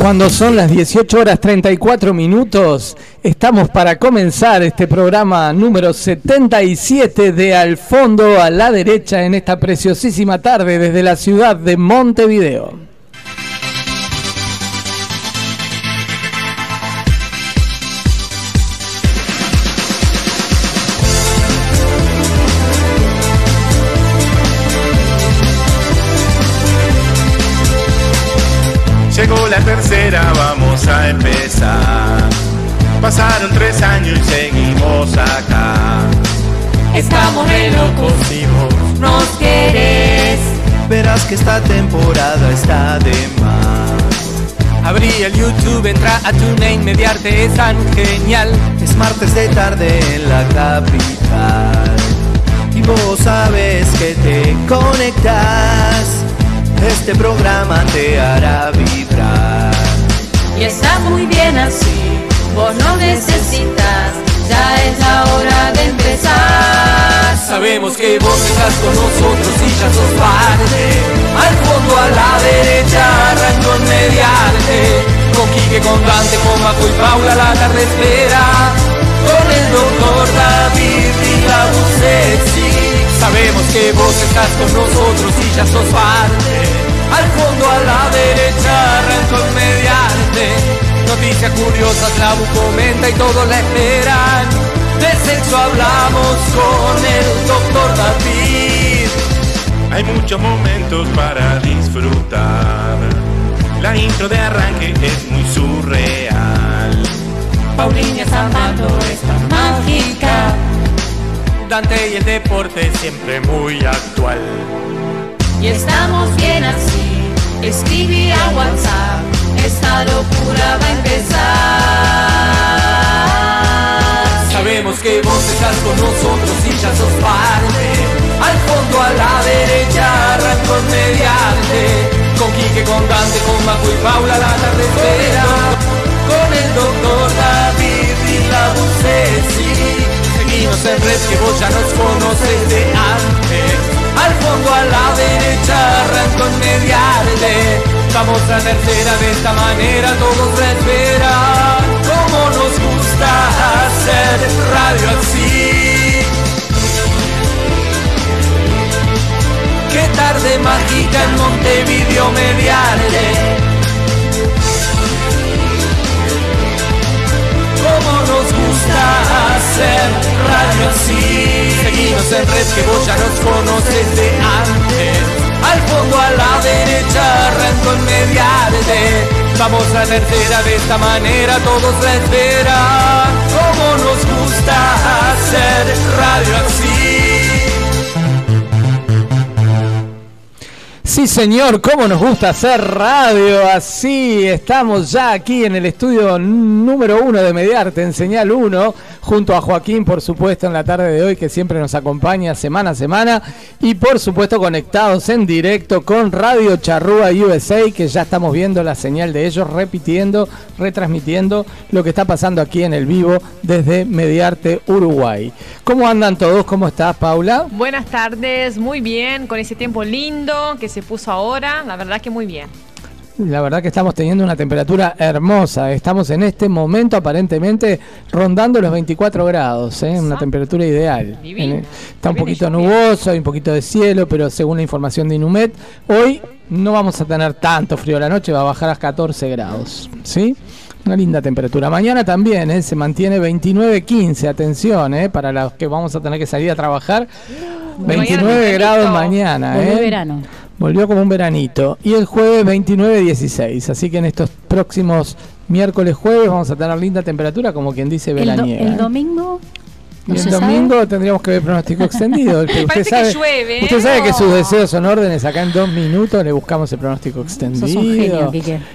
Cuando son las 18 horas 34 minutos, estamos para comenzar este programa número 77 de Al fondo a la derecha en esta preciosísima tarde desde la ciudad de Montevideo. Pasaron tres años y seguimos acá. Estamos re locos vos nos querés. Verás que esta temporada está de más. Abrí el YouTube, entra a TuneIn, mediarte es tan genial. Es martes de tarde en la capital. Y vos sabes que te conectas este programa te hará vibrar. Y está muy bien así, vos no necesitas, ya es la hora de empezar. Sabemos que vos estás con nosotros y ya sos parte. Al fondo a la derecha, arranco en mediante. Con Quique, con Dante, con Maco y Paula la tarde espera. Con el doctor David y la sexy. Sabemos que vos estás con nosotros y ya sos parte. Al fondo a la derecha arrancó mediante. Noticias curiosas, la comenta y todos la esperan. De sexo hablamos con el doctor David. Hay muchos momentos para disfrutar. La intro de arranque es muy surreal. Paulina Zapato está mágica Dante y el deporte siempre muy actual. Y estamos bien así, escribí a WhatsApp, esta locura va a empezar. Sabemos que vos estás con nosotros y ya sos parte. Al fondo a la derecha arrancó mediante. Con Quique, con Dante, con Majo y Paula la tarde espera. Con el doctor David y la Bucesi Seguimos en red que vos ya nos conoces de antes. Al fondo a la derecha arranco en mediarte. Vamos a tercera de esta manera, todos la esperan. Como nos gusta hacer radio así. Qué tarde mágica en Montevideo mediarte tercera de esta manera, todos la esperan. Como nos gusta hacer radio así. Sí, señor, cómo nos gusta hacer radio así. Estamos ya aquí en el estudio número uno de Mediarte, en Señal 1, junto a Joaquín, por supuesto, en la tarde de hoy, que siempre nos acompaña semana a semana. Y por supuesto, conectados en directo con Radio Charrúa USA, que ya estamos viendo la señal de ellos, repitiendo, retransmitiendo lo que está pasando aquí en el vivo desde Mediarte, Uruguay. ¿Cómo andan todos? ¿Cómo estás, Paula? Buenas tardes, muy bien, con ese tiempo lindo que se puso ahora, la verdad que muy bien. La verdad que estamos teniendo una temperatura hermosa. Estamos en este momento aparentemente rondando los 24 grados, ¿eh? una temperatura ideal. está un poquito nuboso, hay un poquito de cielo, pero según la información de Inumet, hoy no vamos a tener tanto frío. La noche va a bajar a 14 grados. ¿sí? Una linda temperatura. Mañana también ¿eh? se mantiene 29-15. Atención, ¿eh? para los que vamos a tener que salir a trabajar. 29 grados mañana. ¿eh? verano. Volvió como un veranito. Y el jueves 29-16. Así que en estos próximos miércoles, jueves vamos a tener linda temperatura, como quien dice veraniega. El, el domingo y el domingo tendríamos que ver pronóstico extendido. usted sabe, que llueve, usted sabe que sus deseos son órdenes. Acá en dos minutos le buscamos el pronóstico extendido.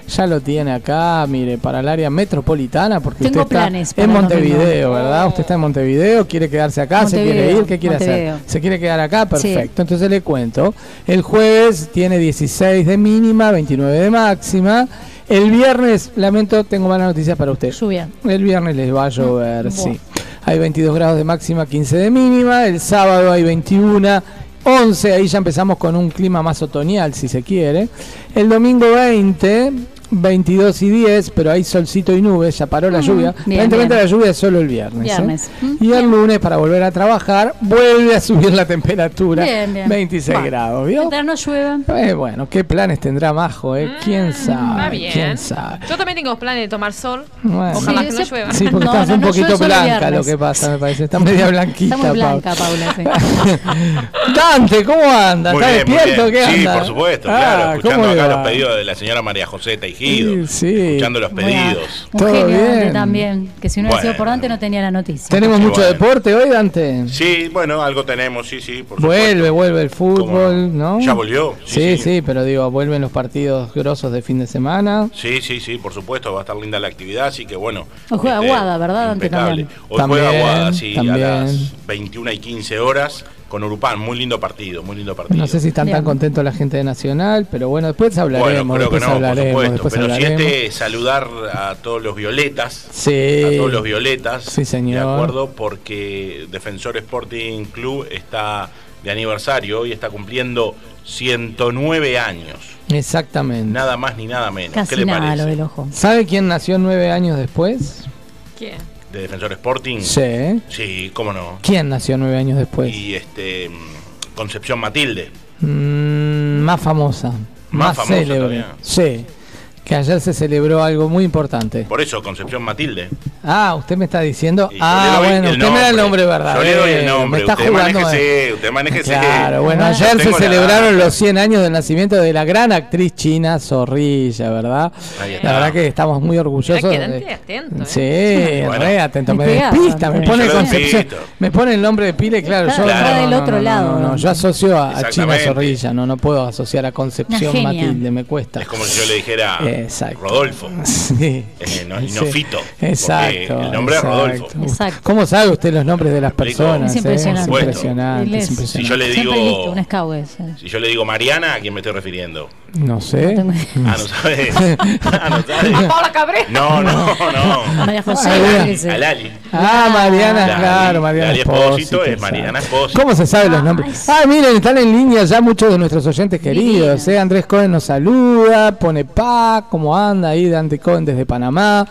ya lo tiene acá, mire, para el área metropolitana, porque usted está en Montevideo, ¿verdad? Usted está en Montevideo, quiere quedarse acá, se quiere ir, ¿qué quiere hacer? ¿Se quiere quedar acá? Perfecto. Entonces le cuento. El jueves tiene 16 de mínima, 29 de máxima. El viernes, lamento, tengo malas noticias para usted. Lluvia. El viernes les va a llover, sí hay 22 grados de máxima, 15 de mínima. El sábado hay 21, 11, ahí ya empezamos con un clima más otoñal, si se quiere. El domingo 20, 22 y 10, pero hay solcito y nubes, ya paró la Mm, lluvia. Aparentemente la lluvia es solo el viernes. ¿eh? Viernes. Mm, Y el bien. lunes, para volver a trabajar, vuelve a subir la temperatura. Bien, bien. 26 Bueno, grados, ¿vio? Mientras no llueva. Eh, bueno, ¿qué planes tendrá Majo? Eh? ¿Quién Está sabe? bien. ¿Quién sabe? Yo también tengo planes de tomar sol. Bueno. Ojalá Sí, que no llueva. Sí, porque No, estás no, un poquito blanca lo que pasa, me parece. Está media blanquita. Está muy blanca, Paula. sí. Dante, ¿cómo anda? Muy ¿Está bien, muy despierto? bien. ¿Qué Sí, anda? por supuesto, Ah, claro. ¿cómo Escuchando acá va? los pedidos de la señora María José. Sí, sí. Escuchando los pedidos. Un Todo genio bien. Dante también. Que si no hubiera sido por Bueno. Dante no tenía la noticia. ¿Tenemos mucho bueno. deporte hoy, Dante? Sí, bueno, algo tenemos, sí, sí, por Vuelve, supuesto. vuelve el ¿Cómo fútbol, ¿no? ¿Ya volvió? Sí, sí, pero digo, vuelven los partidos grosos de fin de semana. Sí, sí, sí, por supuesto, va a estar linda la actividad, así que bueno. Hoy juega este, Aguada, ¿verdad, Dante, impecable. también? Hoy También, juega Aguada, sí, también. a las 21 y 15 horas con Urupán. Muy lindo partido, muy lindo partido. No sé si están Bien. tan contentos la gente de Nacional, pero bueno, después hablaremos, Bueno, creo que después no, por hablaremos, supuesto. después Pero si hablaremos. este saludar a todos los violetas, Sí. a todos los violetas, Sí, señor. de acuerdo, porque Defensor Sporting Club está de aniversario, hoy está cumpliendo 109 años, Exactamente. nada más ni nada menos. ¿Qué Casi le nada parece? lo del ojo. ¿Sabe quién nació nueve años después? ¿Quién? De Defensor Sporting. Sí. Sí, cómo no. ¿Quién nació nueve años después? Y este Concepción Matilde. Mm, más famosa, más, Más famosa célebre. todavía. Sí. Que ayer se celebró algo muy importante. Por eso, Concepción Matilde. Ah, usted me está diciendo. Y Ah, bueno, usted me da el nombre verdadero. Yo le doy el nombre. Me está usted jugando. manéjese, usted manéjese. Claro, bueno, Bueno, ayer se la celebraron los 100 años del nacimiento de la gran actriz china Zorrilla, ¿verdad? Ahí está. La verdad que estamos muy orgullosos. De- atento, ¿eh? Sí, Bueno. re atento. Me despista, me pone Concepción. Me pone el nombre de Pile, claro. Está- yo está no, del no, otro no, lado. No, no, yo asocio a, a China. Zorrilla, no, no puedo asociar a Concepción. Matilde, me cuesta. Es como si yo le dijera Exacto. Rodolfo. Sí. Eh, no- y Sí. no Fito, Exacto. el nombre es. Rodolfo. Exacto. ¿Cómo sabe usted los nombres de las personas? Es eh? impresionante. Es impresionante, es es- impresionante. Si yo le digo- listo, un eh. Si yo le digo Mariana, ¿a quién me estoy refiriendo? No sé. No tengo- Ah, no sabes. Ah, no sabes. Paula Cabré. No, no, no. María José. Ah, yo bien. qué sé. A Lali. Ah, Mariana, Lali. claro, Mariana Lali Espósito, es. Mariana Espósito. ¿Cómo se saben los nombres? Ah, miren, están en línea ya muchos de nuestros oyentes queridos. ¿eh? Andrés Cohen nos saluda, pone pa, ¿cómo anda ahí? Dante Cohen desde Panamá.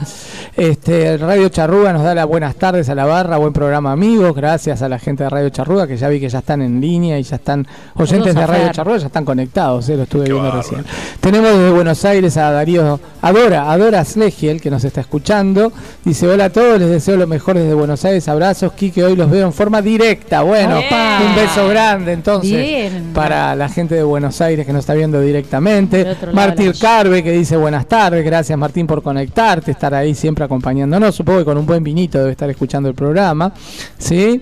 Este, Radio Charruga nos da las buenas tardes a la barra, buen programa amigos. Gracias a la gente de Radio Charruga, que ya vi que ya están en línea y ya están oyentes de Radio. Charruga, ya están conectados, ¿eh? lo estuve Qué viendo recién. Tenemos desde Buenos Aires a Darío, Adora, Adora Slegiel, que nos está escuchando. Dice, hola a todos, les deseo lo mejor desde Buenos Aires, abrazos, Quique, hoy los veo en forma directa. Bueno, Opa. un beso grande entonces Bien. para la gente de Buenos Aires que nos está viendo directamente. Martín Carve que dice buenas tardes, gracias Martín por conectarte, estar ahí siempre acompañándonos. Supongo que con un buen vinito debe estar escuchando el programa. ¿Sí?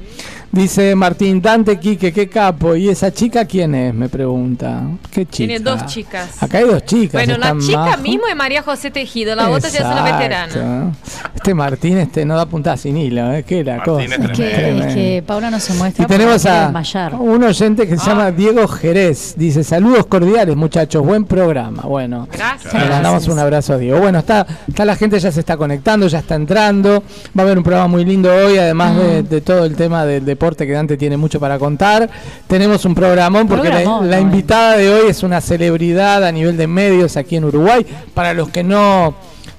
Dice Martín, Dante Quique, qué capo. ¿Y esa chica quién es? Me pregunta. ¿Qué chica? Tiene dos chicas. Acá hay dos chicas. Bueno, la chica Majo. mismo es María José Tejido, la otra ya es una Exacto. veterana. Este Martín este no da puntada sin hilo, ¿eh? ¿Qué la Martín cosa? es Es que, es que Paula no se muestra. Y tenemos a desmayar. un oyente que se llama Ah. Diego Jerez. Dice, saludos cordiales muchachos, buen programa. Bueno, Gracias. le mandamos un abrazo a Diego. Bueno, está, está la gente ya se está conectando, ya está entrando. Va a haber un programa muy lindo hoy, además Mm. de, de todo el tema del deporte que Dante tiene mucho para contar. Tenemos un programón porque la- Programón, la, hoy. invitada de hoy es una celebridad a nivel de medios aquí en Uruguay. Para los que no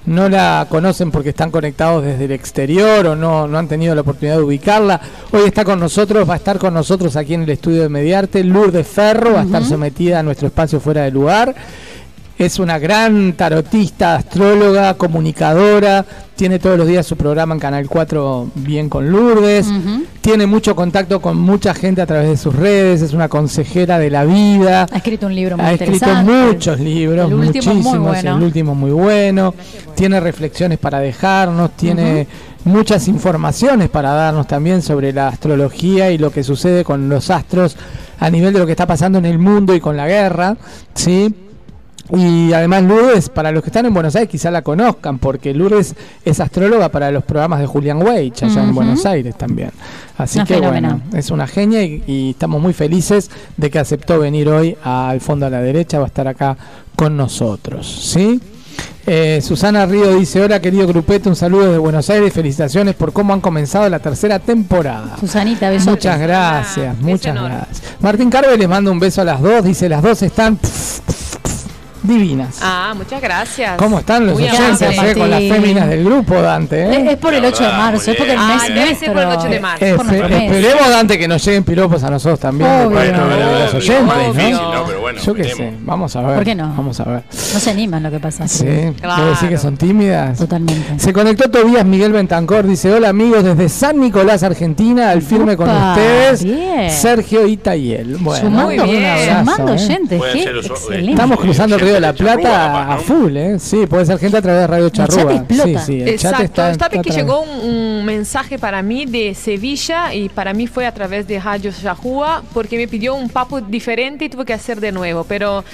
no la conocen porque están conectados desde el exterior o no, no han tenido la oportunidad de ubicarla. Hoy está con nosotros, va a estar con nosotros aquí en el estudio de Mediarte. Lourdes Ferro va a estar sometida a nuestro espacio fuera de lugar. Es una gran tarotista, astróloga, comunicadora. Tiene todos los días su programa en Canal 4 Bien con Lourdes. Tiene mucho contacto con mucha gente a través de sus redes. Es una consejera de la vida. Ha escrito un libro muy Ha escrito interesante. muchos libros, El muy muchísimos. bueno. El último muy bueno. Tiene reflexiones para dejarnos, tiene muchas informaciones para darnos también sobre la astrología y lo que sucede con los astros a nivel de lo que está pasando en el mundo y con la guerra, ¿sí? Y además Lourdes, para los que están en Buenos Aires quizá la conozcan, porque Lourdes es astróloga para los programas de Julián Weich allá en. Buenos Aires también. Así Una que bueno, es una genia y, y estamos muy felices de que aceptó venir hoy al fondo a la derecha, va a estar acá con nosotros, ¿sí? Eh, Susana Río dice, hola querido grupete, un saludo desde Buenos Aires, felicitaciones por cómo han comenzado la tercera temporada. Susanita, besotes. Muchas gracias, Ah, muchas gracias. Martín Carve les manda un beso a las dos, dice las dos están... divinas. Ah, muchas gracias. ¿Cómo están los Muy oyentes eh, con las féminas del grupo, Dante? eh? Es, es por el La 8 de marzo, es porque el mes Ah, debe ser por el 8 de marzo. Espe- mes. esperemos, Dante, que nos lleguen piropos a nosotros también. Obvio. los obvio, oyentes, ¿no? difícil, ¿no? Pero bueno, Yo qué sé, vamos a ver. ¿Por qué no? Vamos a ver. No se animan lo que pasa. Sí, Claro. ¿Debo decir que son tímidas? Totalmente. Se conectó Tobías Miguel Bentancor, dice, hola amigos desde San Nicolás, Argentina, al firme con ustedes, bien. Sergio Itayel. Bueno, Sumando, Muy bien. abrazo, sumando ¿eh? oyentes. Estamos cruzando el río la Charrúa, Plata a full, ¿eh? Sí, puede ser gente a través de Radio Charrúa. Sí, sí, el chat Exacto. está, ¿Sabe está que llegó un, un mensaje para mí de Sevilla y para mí fue a través de Radio Charrúa porque me pidió un papo diferente y tuve que hacer de nuevo, pero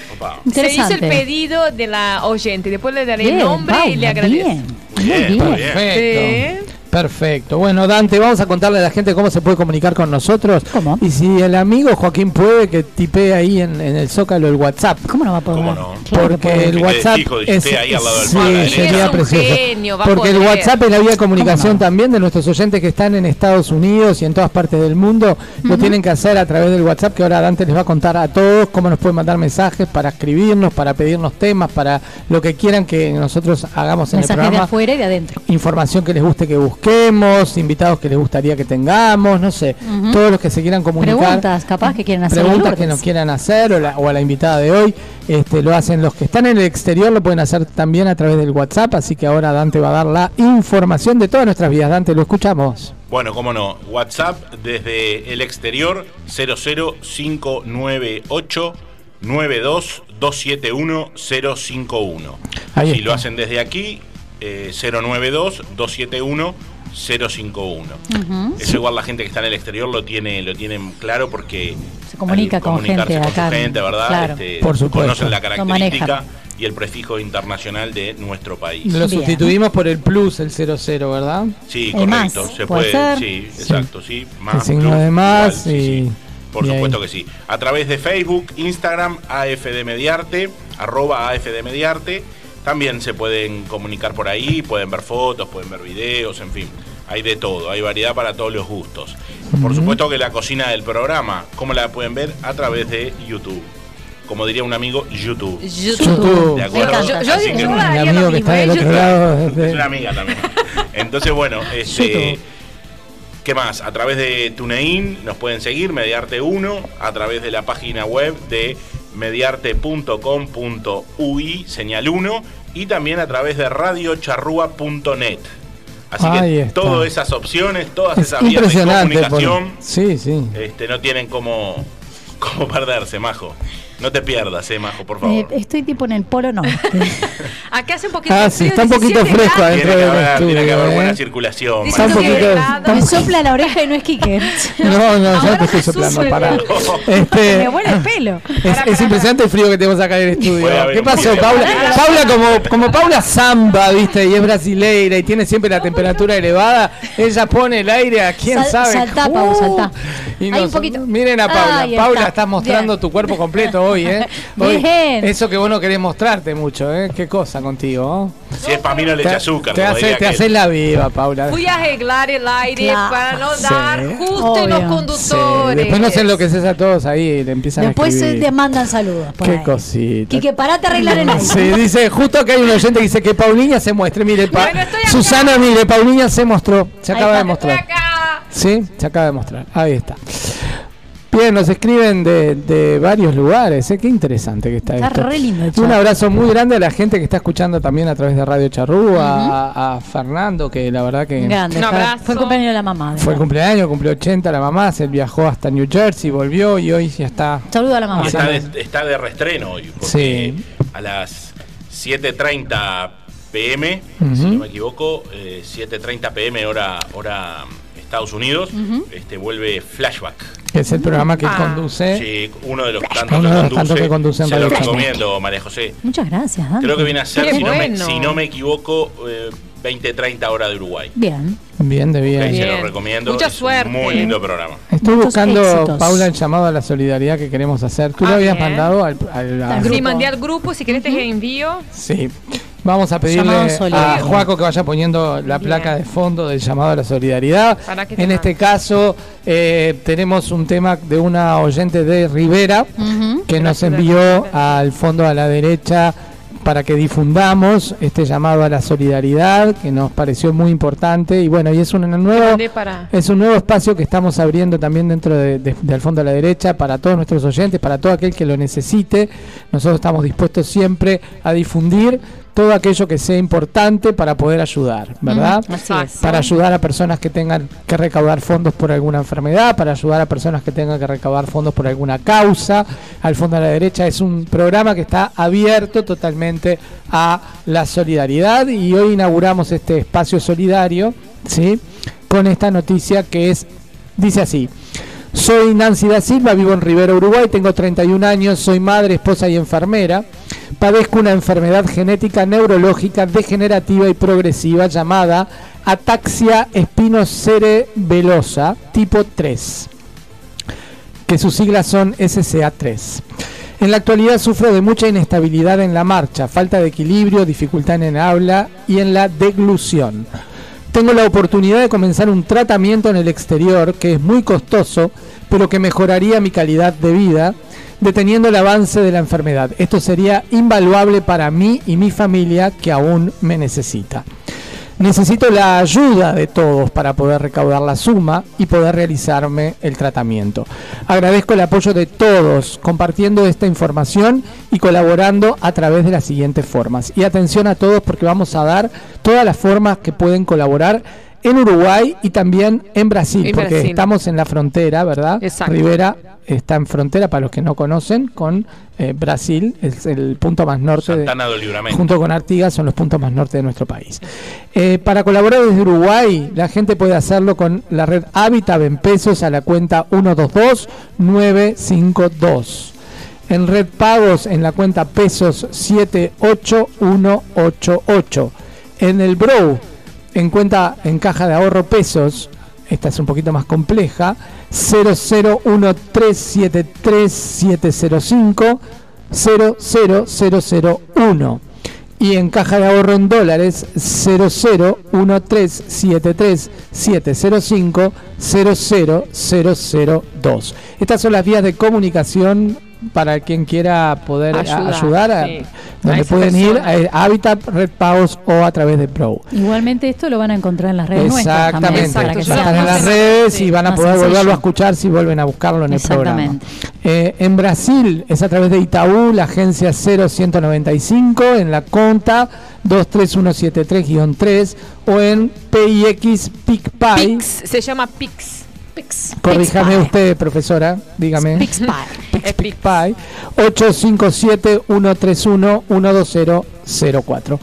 se hizo el pedido de la oyente. Después le daré Bien, el nombre y le agradezco. Bien, muy Bien, bien. muy bien. Perfecto. Sí. Perfecto. Bueno, Dante, vamos a contarle a la gente cómo se puede comunicar con nosotros. ¿Cómo? Y si el amigo Joaquín puede, que tipee ahí en, en el zócalo el WhatsApp. ¿Cómo no va a poder? ¿Cómo no? Porque puede. el Que WhatsApp fijo de es, usted ahí al lado del sí, sería Es un precioso. genio, Porque el. WhatsApp es la vía de comunicación también de nuestros oyentes que están en Estados Unidos y en todas partes del mundo. Lo tienen que hacer a través del WhatsApp que ahora Dante les va a contar a todos cómo nos pueden mandar mensajes para escribirnos, para pedirnos temas, para lo que quieran que nosotros hagamos en el Mensajes de programa afuera y de adentro. información que les guste que busquemos, invitados que les gustaría que tengamos, no sé, todos los que se quieran comunicar. Preguntas, capaz que quieren hacer. Preguntas que nos quieran hacer o, la- o a la invitada de hoy, este, lo hacen los que están en el exterior, lo pueden hacer también a través del WhatsApp, así que ahora Dante va a dar la información de todas nuestras vidas. Dante, lo escuchamos. Bueno, cómo no. WhatsApp desde el exterior 00598 92271 051. Ahí si está. lo hacen desde aquí, eh, 092 271 051. Ujú. Eso igual la gente que está en el exterior lo tiene, lo tienen claro porque Se comunica con comunicarse gente con su acá, gente, ¿verdad? claro. Este, Por supuesto. Conocen la característica y el prefijo internacional de nuestro país. Lo Bien. sustituimos por el plus, el 00, ¿verdad? Sí, El más, correcto. Se puede puede, ser. sí, exacto, sí. Más El signo plus, de más igual, sí, y- sí. Por y ahí. supuesto que sí. A través de Facebook, Instagram, AFD Mediarte, arroba AFD Mediarte. También se pueden comunicar por ahí, pueden ver fotos, pueden ver videos, en fin. Hay de todo, hay variedad para todos los gustos. Por supuesto que la cocina del programa, ¿cómo la pueden ver? A través de YouTube. Como diría un amigo, YouTube. YouTube. De acuerdo. Yo- Así yo- que- es una amiga también. Entonces, bueno, este. ¿qué más? A través de TuneIn nos pueden seguir, Mediarte 1, a través de la página web de mediarte.com.ui, señal 1, y también a través de radiocharrúa.net. Así Ahí que está. todas esas opciones, todas Es esas vías de por- comunicación, Sí, sí. este, no tienen cómo, cómo perderse, Majo. No te pierdas, eh, Majo, por Eh, favor. estoy tipo en el polo norte. Acá hace un poquito Ah, sí, está un poquito 17 fresco adentro Tiene que del haber, tiene que estudio, haber ¿eh? buena circulación. Dice Está un poquito- Me sopla la oreja y no es Quique. No, no, yo Ahora te estoy me soplando, pará. Me Este, huele el pelo. es, es impresionante el frío que tenemos acá en el estudio. ¿Qué pasó. Paula? Paula, como, como Paula Zamba, ¿viste? Y es brasileira y tiene siempre la temperatura elevada. Ella pone el aire a quién sabe. saltá, Pau, saltá. Poquito. Miren a Paula. Paula, está. estás mostrando tu cuerpo completo hoy, ¿eh? Hoy, Bien. Eso que vos no querés mostrarte mucho, ¿eh? Qué cosa contigo. Si es para mí no le echa azúcar. te hace, haces la viva, Paula. Fui a arreglar el aire Claro. para no Sí. dar justo en los Obvio. Sí, conductores. después no se enloqueces a todos ahí y le empiezan Después a se escribir. te mandan saludos. por Qué ahí. cosita. Quique, parate a arreglar el aire. Sí, dice, justo que hay un oyente que dice que Pauliña se muestre. Mire, Pa- Bueno. Susana, mire, Pauliña se mostró. Se acaba de mostrar. acá. Sí, se acaba de mostrar. Ahí está. Bien, nos escriben de, de varios lugares. ¿eh? Qué interesante que está, Está esto. re lindo Un abrazo muy grande a la gente que está escuchando también a través de Radio Charrúa, a, a Fernando, que la verdad que Grande. Un fue- abrazo. Fue el cumpleaños de la mamá. fue el cumpleaños, cumplió 80 la mamá, se viajó hasta New Jersey, volvió y hoy ya está. Saludo a la mamá. Y está, de, está de reestreno hoy, porque Sí. a las 7.30 pm, si no me equivoco, eh, 7.30 pm hora, hora Estados Unidos, este vuelve Flashback. Que es el programa que Ah. conduce. Sí, uno de los tantos Uno que de los conduce. tantos que conduce se lo recomiendo, María José. Muchas gracias, Dante. Creo que viene a ser, si no, me, bueno. si no me equivoco, eh, 20.30 hora de Uruguay. Bien. Bien, de bien. Ahí se lo recomiendo. Mucha es un suerte. Muy lindo programa. Estoy Muchos buscando, éxitos. Paula, el llamado a la solidaridad que queremos hacer. Tú lo Ah, habías bien. mandado al, al- a- Al Sí, grupo. mandé al grupo, si querés te envío. Sí. Vamos a pedirle a. Juaco que vaya poniendo la Bien. placa de fondo del llamado a la solidaridad. ¿Para qué te En este caso eh, tenemos un tema de una oyente de Rivera que nos envió al fondo a la derecha para que difundamos este llamado a la solidaridad que nos pareció muy importante y bueno, y es un nuevo es un nuevo espacio que estamos abriendo también dentro de- de- del fondo a la derecha para todos nuestros oyentes, para todo aquel que lo necesite. Nosotros estamos dispuestos siempre a difundir todo aquello que sea importante para poder ayudar, ¿verdad? Así es. Para ayudar a personas que tengan que recaudar fondos por alguna enfermedad, para ayudar a personas que tengan que recaudar fondos por alguna causa. Al fondo a la derecha es un programa que está abierto totalmente a la solidaridad y hoy inauguramos este espacio solidario, ¿sí? Con esta noticia que es, dice así. Soy Nancy da Silva, vivo en Rivera, Uruguay, tengo 31 años, soy madre, esposa y enfermera. Padezco una enfermedad genética neurológica degenerativa y progresiva llamada ataxia espinocerebelosa tipo 3, que sus siglas son SCA3. En la actualidad sufro de mucha inestabilidad en la marcha, falta de equilibrio, dificultad en el habla y en la deglución. Tengo la oportunidad de comenzar un tratamiento en el exterior que es muy costoso, pero que mejoraría mi calidad de vida, deteniendo el avance de la enfermedad. Esto sería invaluable para mí y mi familia que aún me necesita. Necesito la ayuda de todos para poder recaudar la suma y poder realizarme el tratamiento. Agradezco el apoyo de todos compartiendo esta información y colaborando a través de las siguientes formas. Y atención a todos porque vamos a dar todas las formas que pueden colaborar en Uruguay y también en Brasil, En porque Brasil. estamos en la frontera, ¿verdad? Exacto. Rivera está en frontera, para los que no conocen, con eh, Brasil, es el punto más norte de, Santana del Libramento. junto con Artigas son los puntos más norte de nuestro país. Eh, para colaborar desde Uruguay, la gente puede hacerlo con la red Habitat en pesos a la cuenta 122-952. En red pagos en la cuenta pesos 78188. En el Bro, en cuenta en caja de ahorro pesos, esta es un poquito más compleja, 001373705 00001 y en caja de ahorro en dólares 001373705 00002. Estas son las vías de comunicación para quien quiera poder Ayudar, ayudar, a- sí. donde A pueden ir a Habitat, Red Pagos o a través de Pro. Igualmente esto lo van a encontrar en las redes nuestras también, Exactamente, para que están en las redes y van a poder volverlo a escuchar si vuelven a buscarlo en el programa. Exactamente. Eh, en Brasil es a través de Itaú, la agencia 0195, en la conta 23173-3 o en PIX PicPay. Pix, se llama Pix. Pix. Corríjame Pix usted, profesora, dígame. Pix Pie. Es Pix. PicPay 857-131-12004.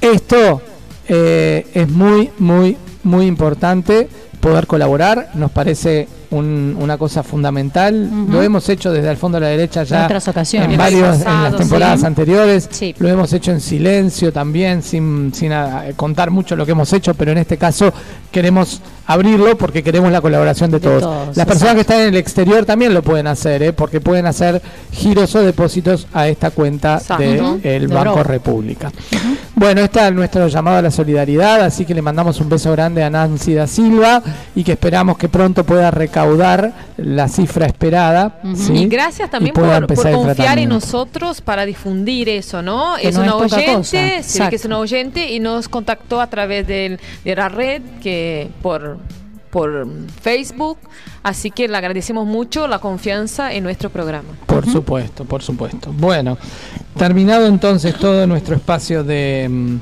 Esto eh, es muy, muy, muy importante poder colaborar. Nos parece un- una cosa fundamental. Lo hemos hecho desde el fondo de la derecha ya En otras ocasiones. en En el varios en pasado, las temporadas sí. anteriores. Sí. Lo hemos hecho en silencio también, sin, sin ah, contar mucho lo que hemos hecho, pero en este caso queremos abrirlo porque queremos la colaboración de De todos. todos, Las personas exacto. que están en el exterior también lo pueden hacer, ¿eh? porque pueden hacer giros o depósitos a esta cuenta del De Banco. República. Bueno, este es nuestro llamado a la solidaridad, así que le mandamos un beso grande a Nancy da Silva y que esperamos que pronto pueda recaudar la cifra esperada. ¿sí? Y gracias también Y por, confiar en nosotros para difundir eso, ¿no? Que es no una es oyente, ve que es una oyente y nos contactó a través del- de la red que por por Facebook, así que le agradecemos mucho la confianza en nuestro programa. Por supuesto, por supuesto. Bueno, terminado entonces todo nuestro espacio de, mm,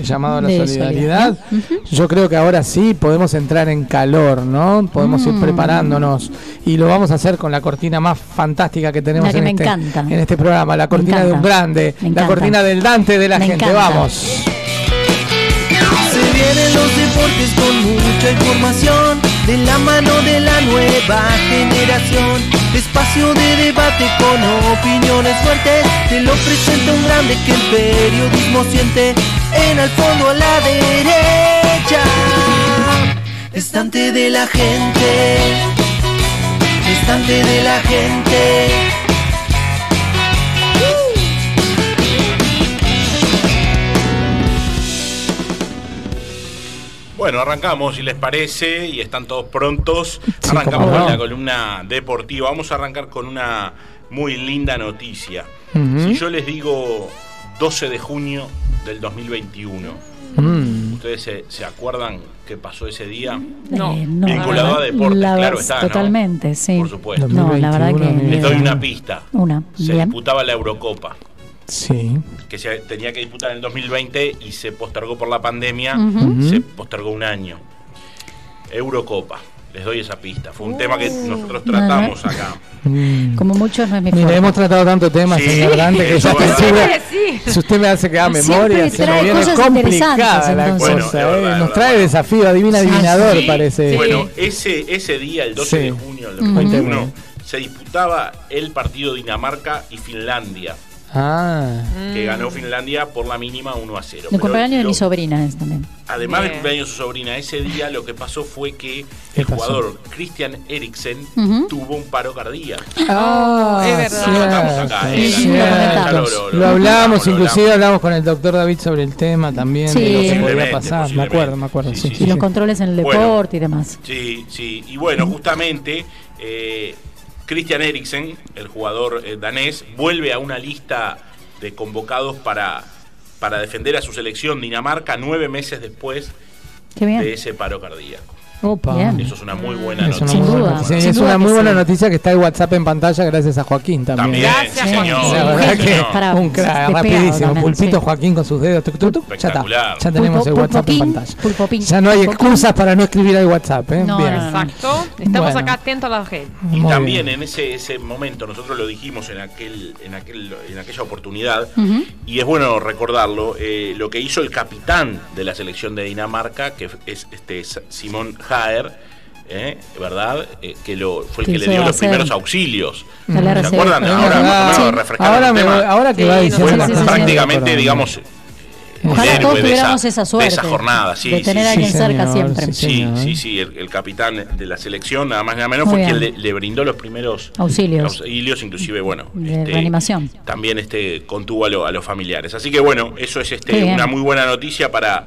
de llamado a la De solidaridad, solidaridad. yo creo que ahora sí podemos entrar en calor, ¿no? Podemos ir Mm. preparándonos y lo vamos a hacer con la cortina más fantástica que tenemos que en, me este, encanta. en este programa, la cortina de un grande, la cortina del Dante de la Me gente. encanta. Vamos. Se vienen los deportes con mucha información de la mano de la nueva generación. Espacio de debate con opiniones fuertes. Te lo presenta un grande que el periodismo siente. En el fondo a la derecha. Estante de la gente. Estante de la gente. Bueno, arrancamos, si les parece, y están todos prontos. Sí, arrancamos no. con la columna deportiva. Vamos a arrancar con una muy linda noticia. Si yo les digo 12 de junio del 2021, Mm. ¿ustedes se, se acuerdan qué pasó ese día? No. Eh, no. Vinculado a deportes, La claro está, ¿no? Totalmente, sí. Por supuesto. No, la verdad que. 2021, Les doy una pista. Una. Se Bien. disputaba la Eurocopa, Sí. que se tenía que disputar en el 2020 y se postergó por la pandemia. Ujú. Se postergó un año. Eurocopa. Les doy esa pista. Fue un tema que nosotros tratamos acá. Mm. Como muchos no es mi Mira, hemos tratado tanto temas, Sí, señor que ya Sí. Si usted me hace quedar Siempre memoria, se me trae viene complicada la cosa. ¿eh? verdad, es Nos trae desafío, adivina Sí, adivinador, sí. parece. Sí. Bueno, ese, ese día, el 12 Sí. de junio del Ujú. 2021, se disputaba el partido Dinamarca y Finlandia, Ah, que ganó Finlandia por la mínima 1 a 0. El cumpleaños de mi sobrina es también. Además del cumpleaños de su sobrina, ese día lo que pasó fue que ¿Qué el pasó? jugador Christian Eriksen tuvo un paro cardíaco. ah, es verdad. Lo contamos acá, cierto, eh, Sí, la- lo ya comentamos. lo- Lo hablamos, inclusive hablamos. hablamos con el doctor David sobre el tema también, Sí. de lo que podía pasar. Me acuerdo, me acuerdo. Sí, Sí, sí, sí, Y los controles en el Bueno. deporte y demás. Sí, sí. Y bueno, justamente eh, Christian Eriksen, el jugador eh, danés, vuelve a una lista de convocados para, para defender a su selección Dinamarca nueve meses después de ese paro cardíaco. Opa. Bien. Eso es una muy buena Es una noticia. Sin muy buena noticia. Es una que muy buena sí. noticia que está el WhatsApp en pantalla gracias a Joaquín también. También, Gracias, sí, Joaquín. señor. La verdad Sí, que. Para- un crack, despegado rapidísimo. también, Pulpito sí. Joaquín con sus dedos. tuc, tuc, tuc, ya está. Espectacular. Ya tenemos Pulpo- el WhatsApp en pantalla. Ya no hay excusas para no escribir al WhatsApp. ¿eh? No, Bien. no, no. Exacto. Estamos Bueno. acá atentos a la red. Y Muy también bien. en ese, ese momento, nosotros lo dijimos en aquel, en aquel, en aquella oportunidad, y es bueno recordarlo, eh, lo que hizo el capitán de la selección de Dinamarca, que es este Simón Jaer, eh, ¿verdad? Eh, que lo, fue el Que le dio los hacer- primeros auxilios. El ¿Se acuerdan? Ahora, menos, refrescando ahora, me ahora que Sí, va diciendo Fue sí, sí, sí, sí. prácticamente, digamos, Ojalá el héroe todos tuviéramos esa, esa de suerte. esa jornada. Sí, de sí, tener a sí. cerca señor, siempre. sí, Sí, señor. sí, sí, el, el capitán de la selección, nada más nada menos, Muy fue quien le, brindó los primeros Auxilios. auxilios, inclusive, bueno, De reanimación. también este contuvo a, lo- a los familiares. Así que bueno, eso es este una muy buena noticia para,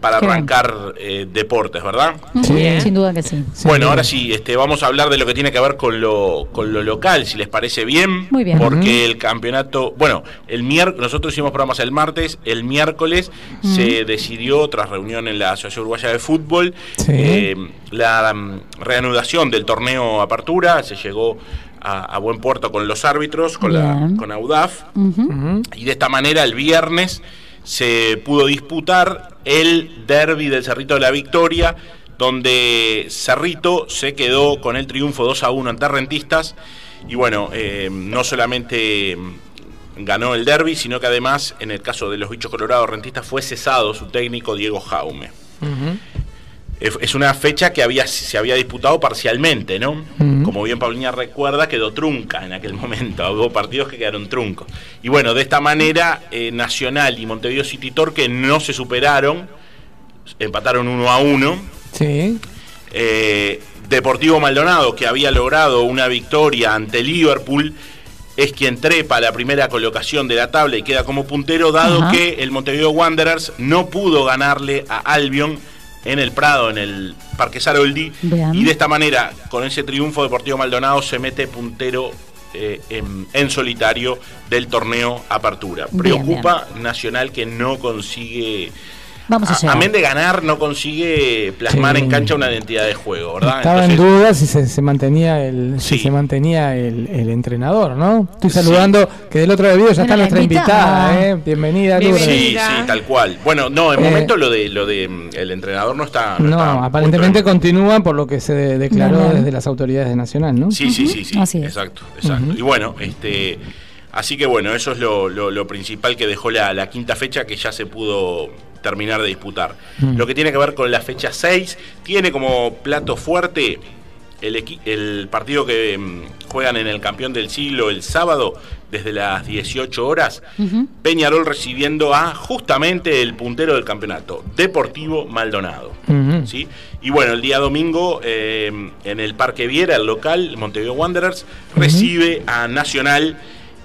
para Qué arrancar eh, deportes, ¿verdad? Sí. Sin duda que sí. Bueno, ahora sí, este, vamos a hablar de lo que tiene que ver con lo, con lo local, si les parece bien. Muy bien. Porque el campeonato, bueno, el miércoles, nosotros hicimos programas el martes, el miércoles se decidió, tras reunión en la Asociación Uruguaya de Fútbol, Sí. eh, la mm, reanudación del torneo Apertura, se llegó a, a buen puerto con los árbitros, con, la, con AUDAF, y de esta manera el viernes se pudo disputar el derby del Cerrito de la Victoria, donde Cerrito se quedó con el triunfo 2 a 1 ante Rentistas. Y bueno, eh, no solamente ganó el derby, sino que además, en el caso de los bichos colorados rentistas, fue cesado su técnico Diego Jaume. Es una fecha que había, se había disputado parcialmente, ¿no? Como bien Paulina recuerda, quedó trunca en aquel momento. Hubo partidos que quedaron truncos. Y bueno, de esta manera, eh, Nacional y Montevideo City Torque no se superaron, empataron uno a uno. Sí. Eh, Deportivo Maldonado, que había logrado una victoria ante Liverpool, es quien trepa a la primera colocación de la tabla y queda como puntero, dado que el Montevideo Wanderers no pudo ganarle a Albion en el Prado, en el Parque Saroldi. Bien. Y de esta manera, con ese triunfo, Deportivo Maldonado se mete puntero eh, en, en solitario del torneo Apertura. Bien, Preocupa Nacional que no consigue. Vamos a amén de ganar, no consigue plasmar Sí. en cancha una identidad de juego, ¿verdad? Estaba en duda si se, se mantenía el si se mantenía el, el entrenador, ¿no? Estoy saludando que del otro video ya está nuestra invitada, invitada. ¿eh? Bienvenida, Bienvenida. Sí, sí, tal cual. Bueno, no, en Eh, momento lo de lo de mm, el entrenador no está. No, está aparentemente continúan por lo que se de- declaró desde las autoridades de Nacional, ¿no? Sí, sí, sí, sí. Así es. Exacto, exacto. Y bueno, este. Así que bueno, eso es lo, lo- lo principal que dejó la, la quinta fecha que ya se pudo terminar de disputar. Mm. Lo que tiene que ver con la fecha 6, tiene como plato fuerte el, partido que mm, juegan en el campeón del siglo el sábado desde las 18 horas. Peñarol recibiendo a justamente el puntero del campeonato, Deportivo Maldonado. ¿sí? Y bueno, el día domingo eh, en el Parque Viera, el local, Montevideo Wanderers, recibe a Nacional.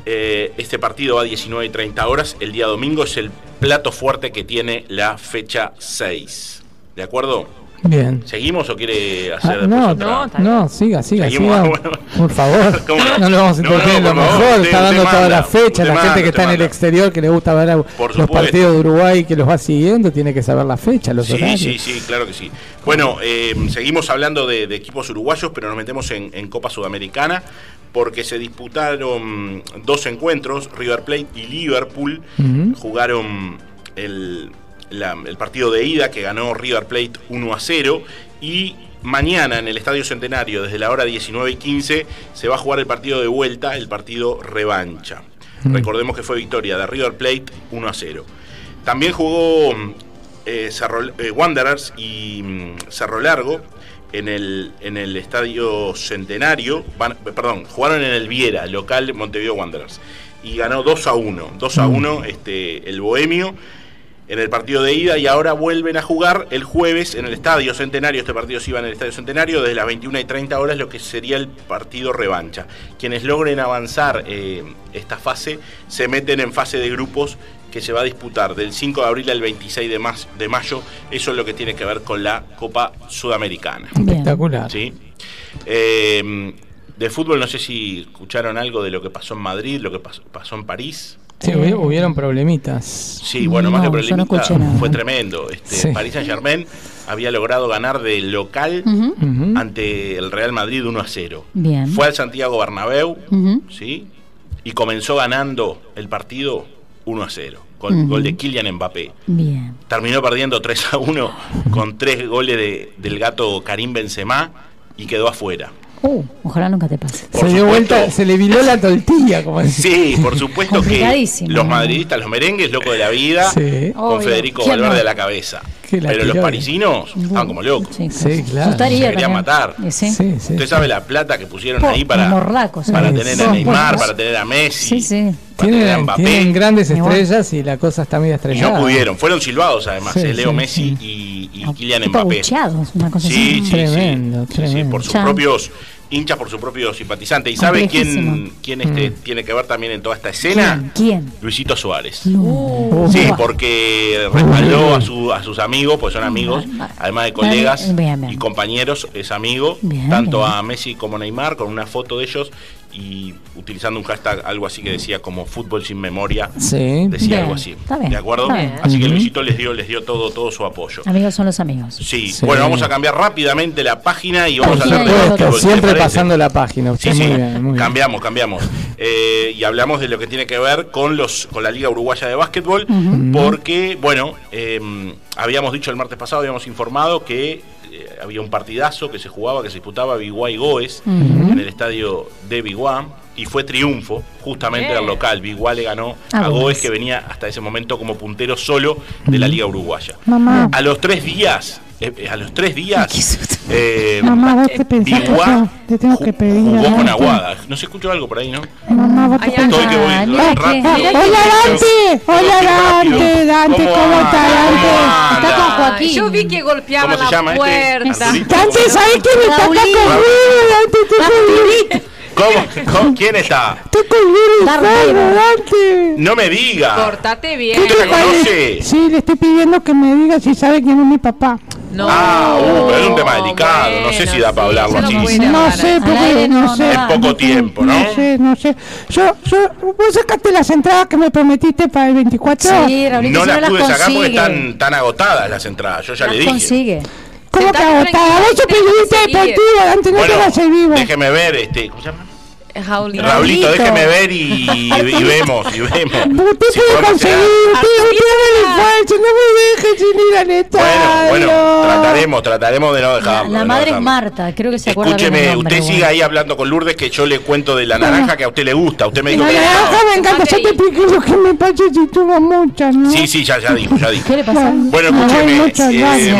Eh, este partido va a 19 y 30 horas. El día domingo es el plato fuerte que tiene la fecha 6. ¿De acuerdo? Bien. ¿Seguimos o quiere Ah, hacer no, después no, otra? bien. no, siga, siga, Seguimos, siga. bueno. Por favor. ¿Cómo no? No le vamos a No, interrumpir no, lo mejor. usted- Está dando toda manda, la fecha. La manda, gente que está en el exterior, que le gusta ver a- los partidos de Uruguay, que los va siguiendo, tiene que saber la fecha, los Sí, horarios. sí, sí, claro que sí. Bueno, eh, seguimos hablando de, de equipos uruguayos, pero nos metemos en, en Copa Sudamericana porque se disputaron dos encuentros, River Plate y Liverpool jugaron el, la- el partido de ida que ganó River Plate 1 a 0 y mañana en el Estadio Centenario desde la hora 19 y 15 se va a jugar el partido de vuelta, el partido revancha. Mm. Recordemos que fue victoria de River Plate 1 a 0. También jugó eh, Cerro- eh, Wanderers y mm, Cerro Largo en el, en el Estadio Centenario. Van- perdón, jugaron en el Viera, local Montevideo Wanderers. Y ganó 2 a 1. 2 a 1 este, el Bohemio en el partido de ida y ahora vuelven a jugar el jueves en el Estadio Centenario. Este partido se iba en el Estadio Centenario desde las 21 y 30 horas, lo que sería el partido revancha. Quienes logren avanzar eh, esta fase se meten en fase de grupos que se va a disputar del 5 de abril al 26 de, mayo. Eso es lo que tiene que ver con la Copa Sudamericana. Espectacular. ¿sí? Eh, de fútbol no sé si escucharon algo de lo que pasó en Madrid, lo que pasó, pasó en París. Sí, hubi- hubieron problemitas. Sí, bueno, más No, que yo no fue tremendo. Este, Sí. Paris Saint Germain había logrado ganar de local Ujú. Ujú. ante el Real Madrid 1 a 0. Bien. Fue al Santiago Bernabéu, Ujú. ¿sí? Y comenzó ganando el partido 1 a 0, con Ujú. gol de Kylian Mbappé. Bien. Terminó perdiendo 3 a 1 con tres goles de- del gato Karim Benzema y quedó afuera. Uh, ojalá nunca te pase. Por se dio vuelta, se le viló la tortilla, como. Sí, por supuesto que Complicadísimo. los madridistas, los merengues, locos de la vida, Sí. con Obvio. Federico ¿Quién Valverde no? a la cabeza. La Pero los tiró. parisinos estaban como locos. Sí, Sí, claro. Estaría Se querían también. matar. Sí. Sí, sí. Usted sabe la plata que pusieron ahí para, morlacos, para tener a Neymar, para tener a Messi, Sí, sí. Tienen, Mbappé. tienen grandes Igual. estrellas y la cosa está media Y estrellada. no pudieron, fueron silbados además, Sí, eh, Leo sí, Messi sí. y, y No, Kylian tipo Mbappé. una cosa Sí, sí, Tremendo, sí, sí, sí, tremendo. por sus Chao. propios hinchas, por sus propios simpatizantes. ¿Y sabe quién, quién este, Mm. tiene que ver también en toda esta escena? ¿Quién? ¿Quién? Luisito Suárez. No. Uh, Sí, porque respaldó a, su- a sus amigos, pues son amigos, además de colegas Bien, bien. y compañeros, es amigo, Bien, tanto bien. a Messi como a Neymar, con una foto de ellos y utilizando un hashtag, algo así que decía como fútbol sin memoria, Sí. decía Bien, algo así. está bien, ¿De acuerdo? está bien. Así que. Luisito les dio, les dio todo, todo su apoyo. Amigos son los amigos. Sí. Sí. bueno, vamos a cambiar rápidamente la página y vamos Página a hacer de otro. fútbol, ¿te siempre pasando la página. Usted Sí, muy sí, bien, muy bien. cambiamos, cambiamos. Eh, y hablamos de lo que tiene que ver con los con la Liga Uruguaya de Básquetbol, porque, bueno, eh, habíamos dicho el martes pasado, habíamos informado que había un partidazo que se jugaba, que se disputaba Biguá y Goes en el estadio de Biguá, y fue triunfo justamente del local. Biguá le ganó a Goes, Goes. que venía hasta ese momento como puntero solo de la Liga Uruguaya. Mamá, A los tres días, eh, eh, a los tres días, eh, mamá, vos te pensás que yo te tengo que pedir jugó con. Aguada. No se escuchó algo por ahí, ¿no? Mamá, vos te pensás. Estoy que voy Hola, Dante. Hola. Dante. Dante, ¿cómo está? Dante? ¿Cómo Está con? Joaquín. Yo vi que golpeaba ¿Cómo se la llama este? puerta. Dante, ¿sabes quién está acá conmigo? Dante, estoy con ¿Cómo? ¿Cómo? ¿Quién está? Estoy con. Dante. No me diga. Cortate bien. ¿Usted lo conoce? Sí, le estoy pidiendo que me diga si sabe quién es mi papá. No. Ah, uh, pero es un tema delicado. No sé Bueno, si da para hablarlo así. puede No sé, porque no no, sé. Es poco tiempo, ¿no? No sé, no sé. Yo, yo, vos sacaste las entradas que me prometiste para el 24. Sí, Raulito, No si no las las pude sacar porque están tan agotadas las entradas. Yo ya Las le dije. consigue. ¿Cómo que Sentate agotada? Vos periodista seguir. deportivo, Dante, no te vas el vivo. déjeme ver, este, ¿cómo se llama? Raulito. Raulito, déjeme ver y, y vemos, y vemos. Usted Si puede conseguir, usted, no me deje sin ir al estadio. Bueno, bueno, trataremos, trataremos de no dejarlo. la de no madre es. Marta, creo que se acuerda Escúcheme, nombre, usted bueno. siga ahí hablando con Lourdes que yo le cuento de la naranja que a usted le gusta. Usted me dijo La que naranja me encanta, ya te expliqué lo que me pasa si tuvo muchas, ¿no? Sí, sí, ya, ya dijo, ya dijo. ¿Qué le pasa? Bueno, escúcheme, eh,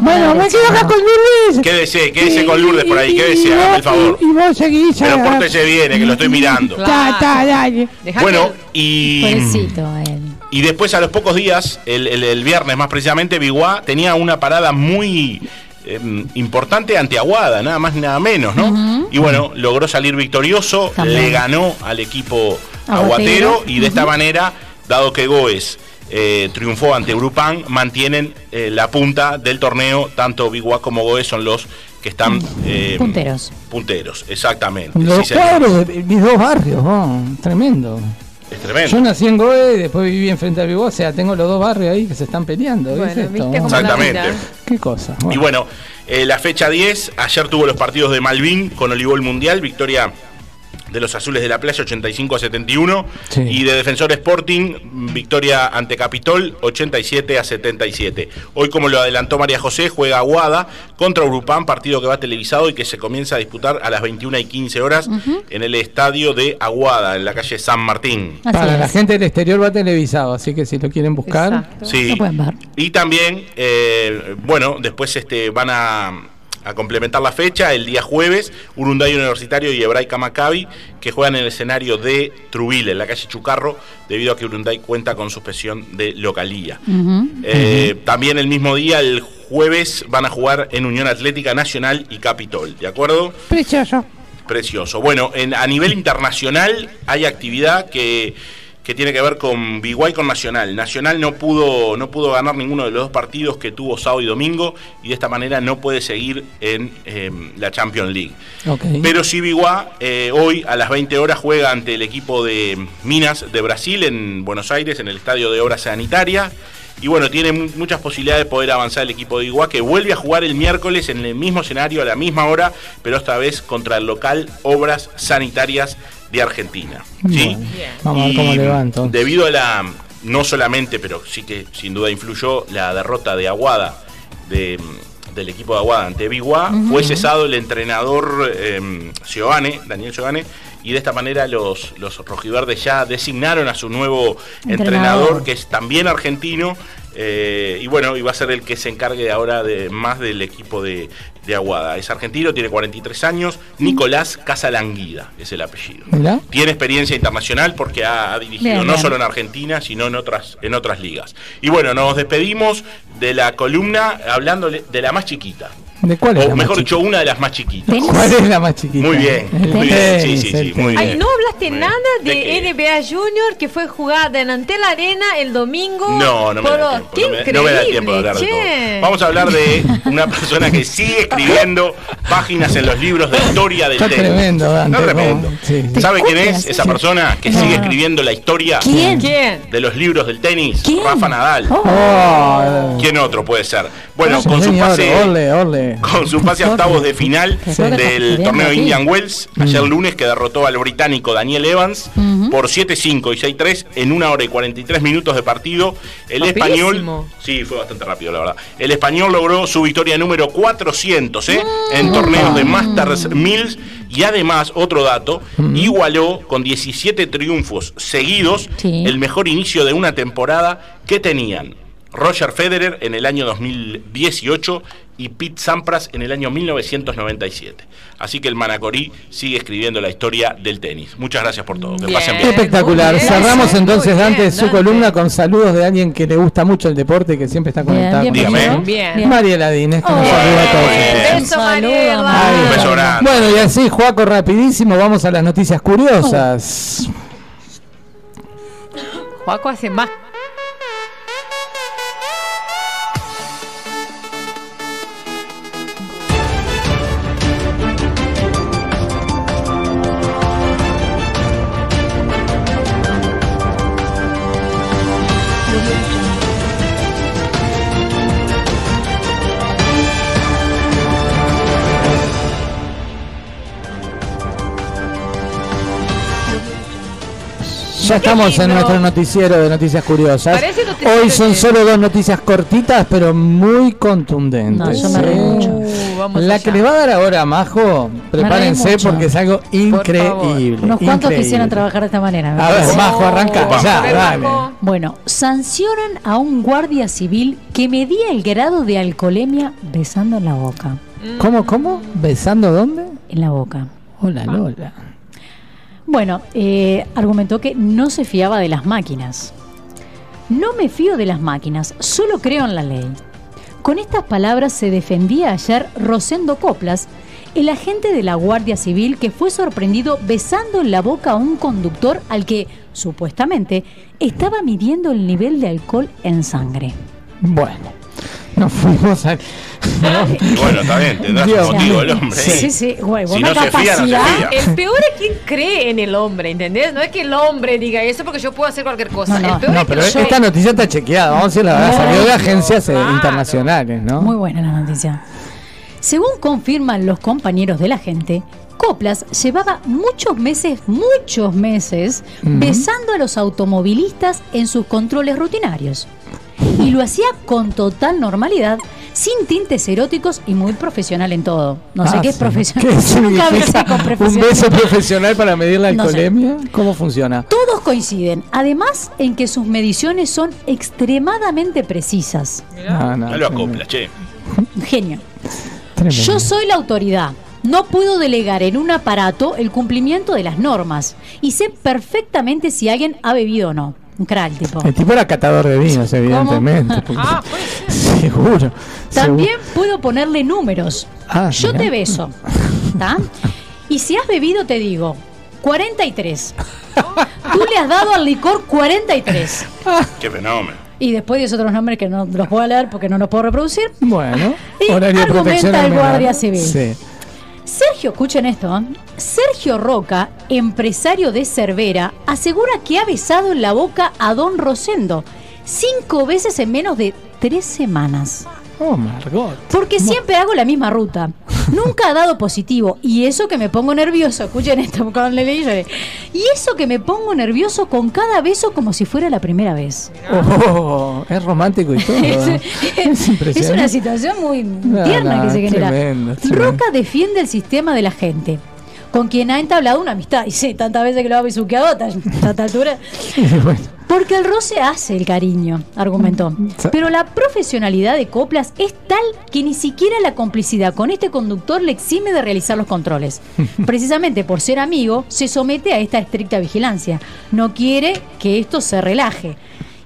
Bueno, me quedo acá con Lourdes. Quédese, quédese con Lourdes por ahí, quédese, y hágame vos- el favor. Y, y vos seguís Pero bien, eh, que lo estoy mirando. Ta, ta, dale. Deja Bueno, y, Pobrecito él. y después a los pocos días, el, el- el viernes más precisamente, Biguá tenía una parada muy eh, importante ante Aguada, nada más ni nada menos, ¿no? Y bueno, logró salir victorioso, También. le ganó al equipo Aguatero. aguatero y de esta manera, dado que Goes eh, triunfó ante Grupán, mantienen eh, la punta del torneo, tanto Biguá como Goe son los que están eh, Punteros. punteros, exactamente. Los Sí, cuadros de mis dos barrios, oh, tremendo. Es tremendo. Yo nací en Goe, después viví enfrente de Vigo, o sea, tengo los dos barrios ahí que se están peleando. Exactamente. vida. Qué cosa. Y bueno, eh, la fecha 10, ayer tuvo los partidos de Malvin con Olivol Mundial, victoria de los Azules de la Playa 85 a 71 Sí. y de Defensor Sporting victoria ante Capitol 87 a 77. Hoy como lo adelantó María José juega Aguada contra Urupán, partido que va televisado y que se comienza a disputar a las 21 y 15 horas en el estadio de Aguada en la calle San Martín. Así Para la gente del exterior va televisado, así que si lo quieren buscar. Sí. Lo pueden ver. Y también, eh, bueno, después este, van a, a complementar la fecha el día jueves, Urunday Universitario y Hebraica Maccabi, que juegan en el escenario de Truville, en la calle Chucarro, debido a que Urunday cuenta con suspensión de localía. Eh, También el mismo día, el jueves, van a jugar en Unión Atlética Nacional y Capitol, ¿de acuerdo? Precioso. Precioso. Bueno, en, a nivel internacional hay actividad que, que tiene que ver con Biguay con Nacional. Nacional no pudo, no pudo ganar ninguno de los dos partidos que tuvo sábado y domingo y de esta manera no puede seguir en eh, la Champions League. Pero sí Biguá eh, hoy a las 20 horas juega ante el equipo de Minas de Brasil en Buenos Aires, en el Estadio de Obras Sanitarias. Y bueno, tiene mu- muchas posibilidades de poder avanzar el equipo de Iguá, que vuelve a jugar el miércoles en el mismo escenario a la misma hora, pero esta vez contra el local Obras Sanitarias de Argentina. ¿sí? Bueno, vamos a ver cómo Y levanto. Debido a la, no solamente, pero sí que sin duda influyó la derrota de Aguada, de, del equipo de Aguada ante Biguá, fue cesado el entrenador eh, Giovane, Daniel Giovane, y de esta manera los, los rojiverdes ya designaron a su nuevo entrenador, Entrenador. que es también argentino, eh, y bueno, y va a ser el que se encargue ahora de más del equipo de, de Aguada. Es argentino, tiene 43 años, Nicolás Casalanguida es el apellido. Tiene experiencia internacional porque ha, ha dirigido Bien, no bien. solo en Argentina, sino en otras, en otras ligas. Y bueno, nos despedimos de la columna hablando de la más chiquita. ¿De cuál es O la mejor dicho, una de las más chiquitas. ¿Cuál es la más chiquita? Muy bien, muy bien, sí, sí, sí, muy. Ay, no hablaste Muy nada bien. de. NBA Junior que fue jugada en Antel Arena el domingo. No, no me, por- da tiempo, Qué no, me, increíble, no me da tiempo de hablar de che. todo. Vamos a hablar de una persona que sigue escribiendo páginas en los libros de historia del Está tenis. tremendo, Dante, No, tremendo. ¿Sabe quién es esa persona que No. sigue escribiendo la historia ¿Quién? ¿Quién? de los libros del tenis? ¿Quién? Rafa Nadal. Oh. Oh, ¿Quién otro puede ser? Bueno, con su pase ole, ole. con su pase a octavos de final del torneo. Indian Wells ayer Mm. lunes que derrotó al británico Daniel Evans por 7-5 y 6-3 en una hora y 43 minutos de partido. El Rapidísimo. español, sí, fue bastante rápido la verdad. El español logró su victoria número 400 ¿eh? en torneos de Masters Mills y además, otro dato, igualó con 17 triunfos seguidos Sí. el mejor inicio de una temporada que tenían Roger Federer en el año 2018 y Pete Sampras en el año 1997. Así que el Manacorí sigue escribiendo la historia del tenis. Muchas gracias por todo. Que Bien. pasen bien. Espectacular. Bien. Cerramos entonces, bien, Dante, su columna con saludos de alguien que le gusta mucho el deporte y que siempre está conectado. bien, con Dígame. Bien. Mariela Dines, que nos Oh. saluda a todos. Beso, Mariela. Un beso grande. Bueno, y así, Juaco, rapidísimo, vamos a las noticias curiosas. Juaco hace más. Ya estamos en nuestro noticiero de noticias curiosas. Noticiero Hoy son de- solo dos noticias cortitas, pero muy contundentes. No, yo me reí ¿eh? mucho. Uh, vamos La allá. que le va a dar ahora a Majo, prepárense porque es algo increíble. Unos cuantos increíble. quisieran trabajar de esta manera. A ver. Majo, arranca. Vamos. Ya, dale. Bueno, sancionan a un guardia civil que medía el grado de alcoholemia besando en la boca. ¿Cómo, cómo? ¿Besando dónde? En la boca. Hola, Lola. Bueno, eh, argumentó que no se fiaba de las máquinas. No me fío de las máquinas, solo creo en la ley. Con estas palabras se defendía ayer Rosendo Coplas, el agente de la Guardia Civil que fue sorprendido besando en la boca a un conductor al que supuestamente, estaba midiendo el nivel de alcohol en sangre. Bueno, nos fuimos a. Y bueno, está bien, tendrá Dios. su motivo el hombre. Sí, sí, sí. Güey, Si una no se fía, no se capacidad. fía. El peor es quien cree en el hombre, ¿entendés? No es que el hombre diga eso porque yo puedo hacer cualquier cosa. No, no, el peor No, es que pero lo esta noticia está chequeada, vamos a decir la verdad, salió de bueno. agencias eh, Claro. internacionales, ¿no? Muy buena la noticia. Según confirman los compañeros de la gente, Coplas llevaba muchos meses, muchos meses, besando a los automovilistas en sus controles rutinarios. Y lo hacía con total normalidad, sin tintes eróticos y muy profesional en todo. No sé Ah, qué es sí. profesional. ¿Qué Yo nunca con un profesional. beso profesional para medir la No sé. alcoholemia? ¿Cómo funciona? Todos coinciden, además en que sus mediciones son extremadamente precisas. No, no, lo acopla, che. Genio. tremendo. Yo soy la autoridad. No puedo delegar en un aparato el cumplimiento de las normas y sé perfectamente si alguien ha bebido o no. Un crack, tipo. El tipo era catador de vinos, evidentemente. Ah, puede ser. seguro. También puedo ponerle números. Ah, Yo mirá. te beso. ¿Está? Y si has bebido, te digo 43. Tú le has dado al licor 43. Qué fenómeno. Y después dice otros nombres que no los voy a leer porque no los puedo reproducir. Bueno, Y argumenta el guardia civil. Sí. Sergio, escuchen esto. ¿eh? Sergio Roca, empresario de Cervera, asegura que ha besado en la boca a Don Rosendo cinco veces en menos de tres semanas. Oh, Margot. Porque siempre hago la misma ruta. Nunca ha dado positivo. Y eso que me pongo nervioso, escuchen esto, cuando le. Y eso que me pongo nervioso con cada beso como si fuera la primera vez. Oh, es romántico y todo. Es, ¿eh? Es es impresionante. una situación muy No, tierna no, que se genera. tremendo, tremendo. Roca defiende el sistema de la gente, con quien ha entablado una amistad. Y sí, tantas veces que lo ha besuqueado hasta a esta altura. Porque el roce hace el cariño, argumentó. Pero la profesionalidad de Coplas es tal que ni siquiera la complicidad con este conductor le exime de realizar los controles. Precisamente por ser amigo, se somete a esta estricta vigilancia. No quiere que esto se relaje.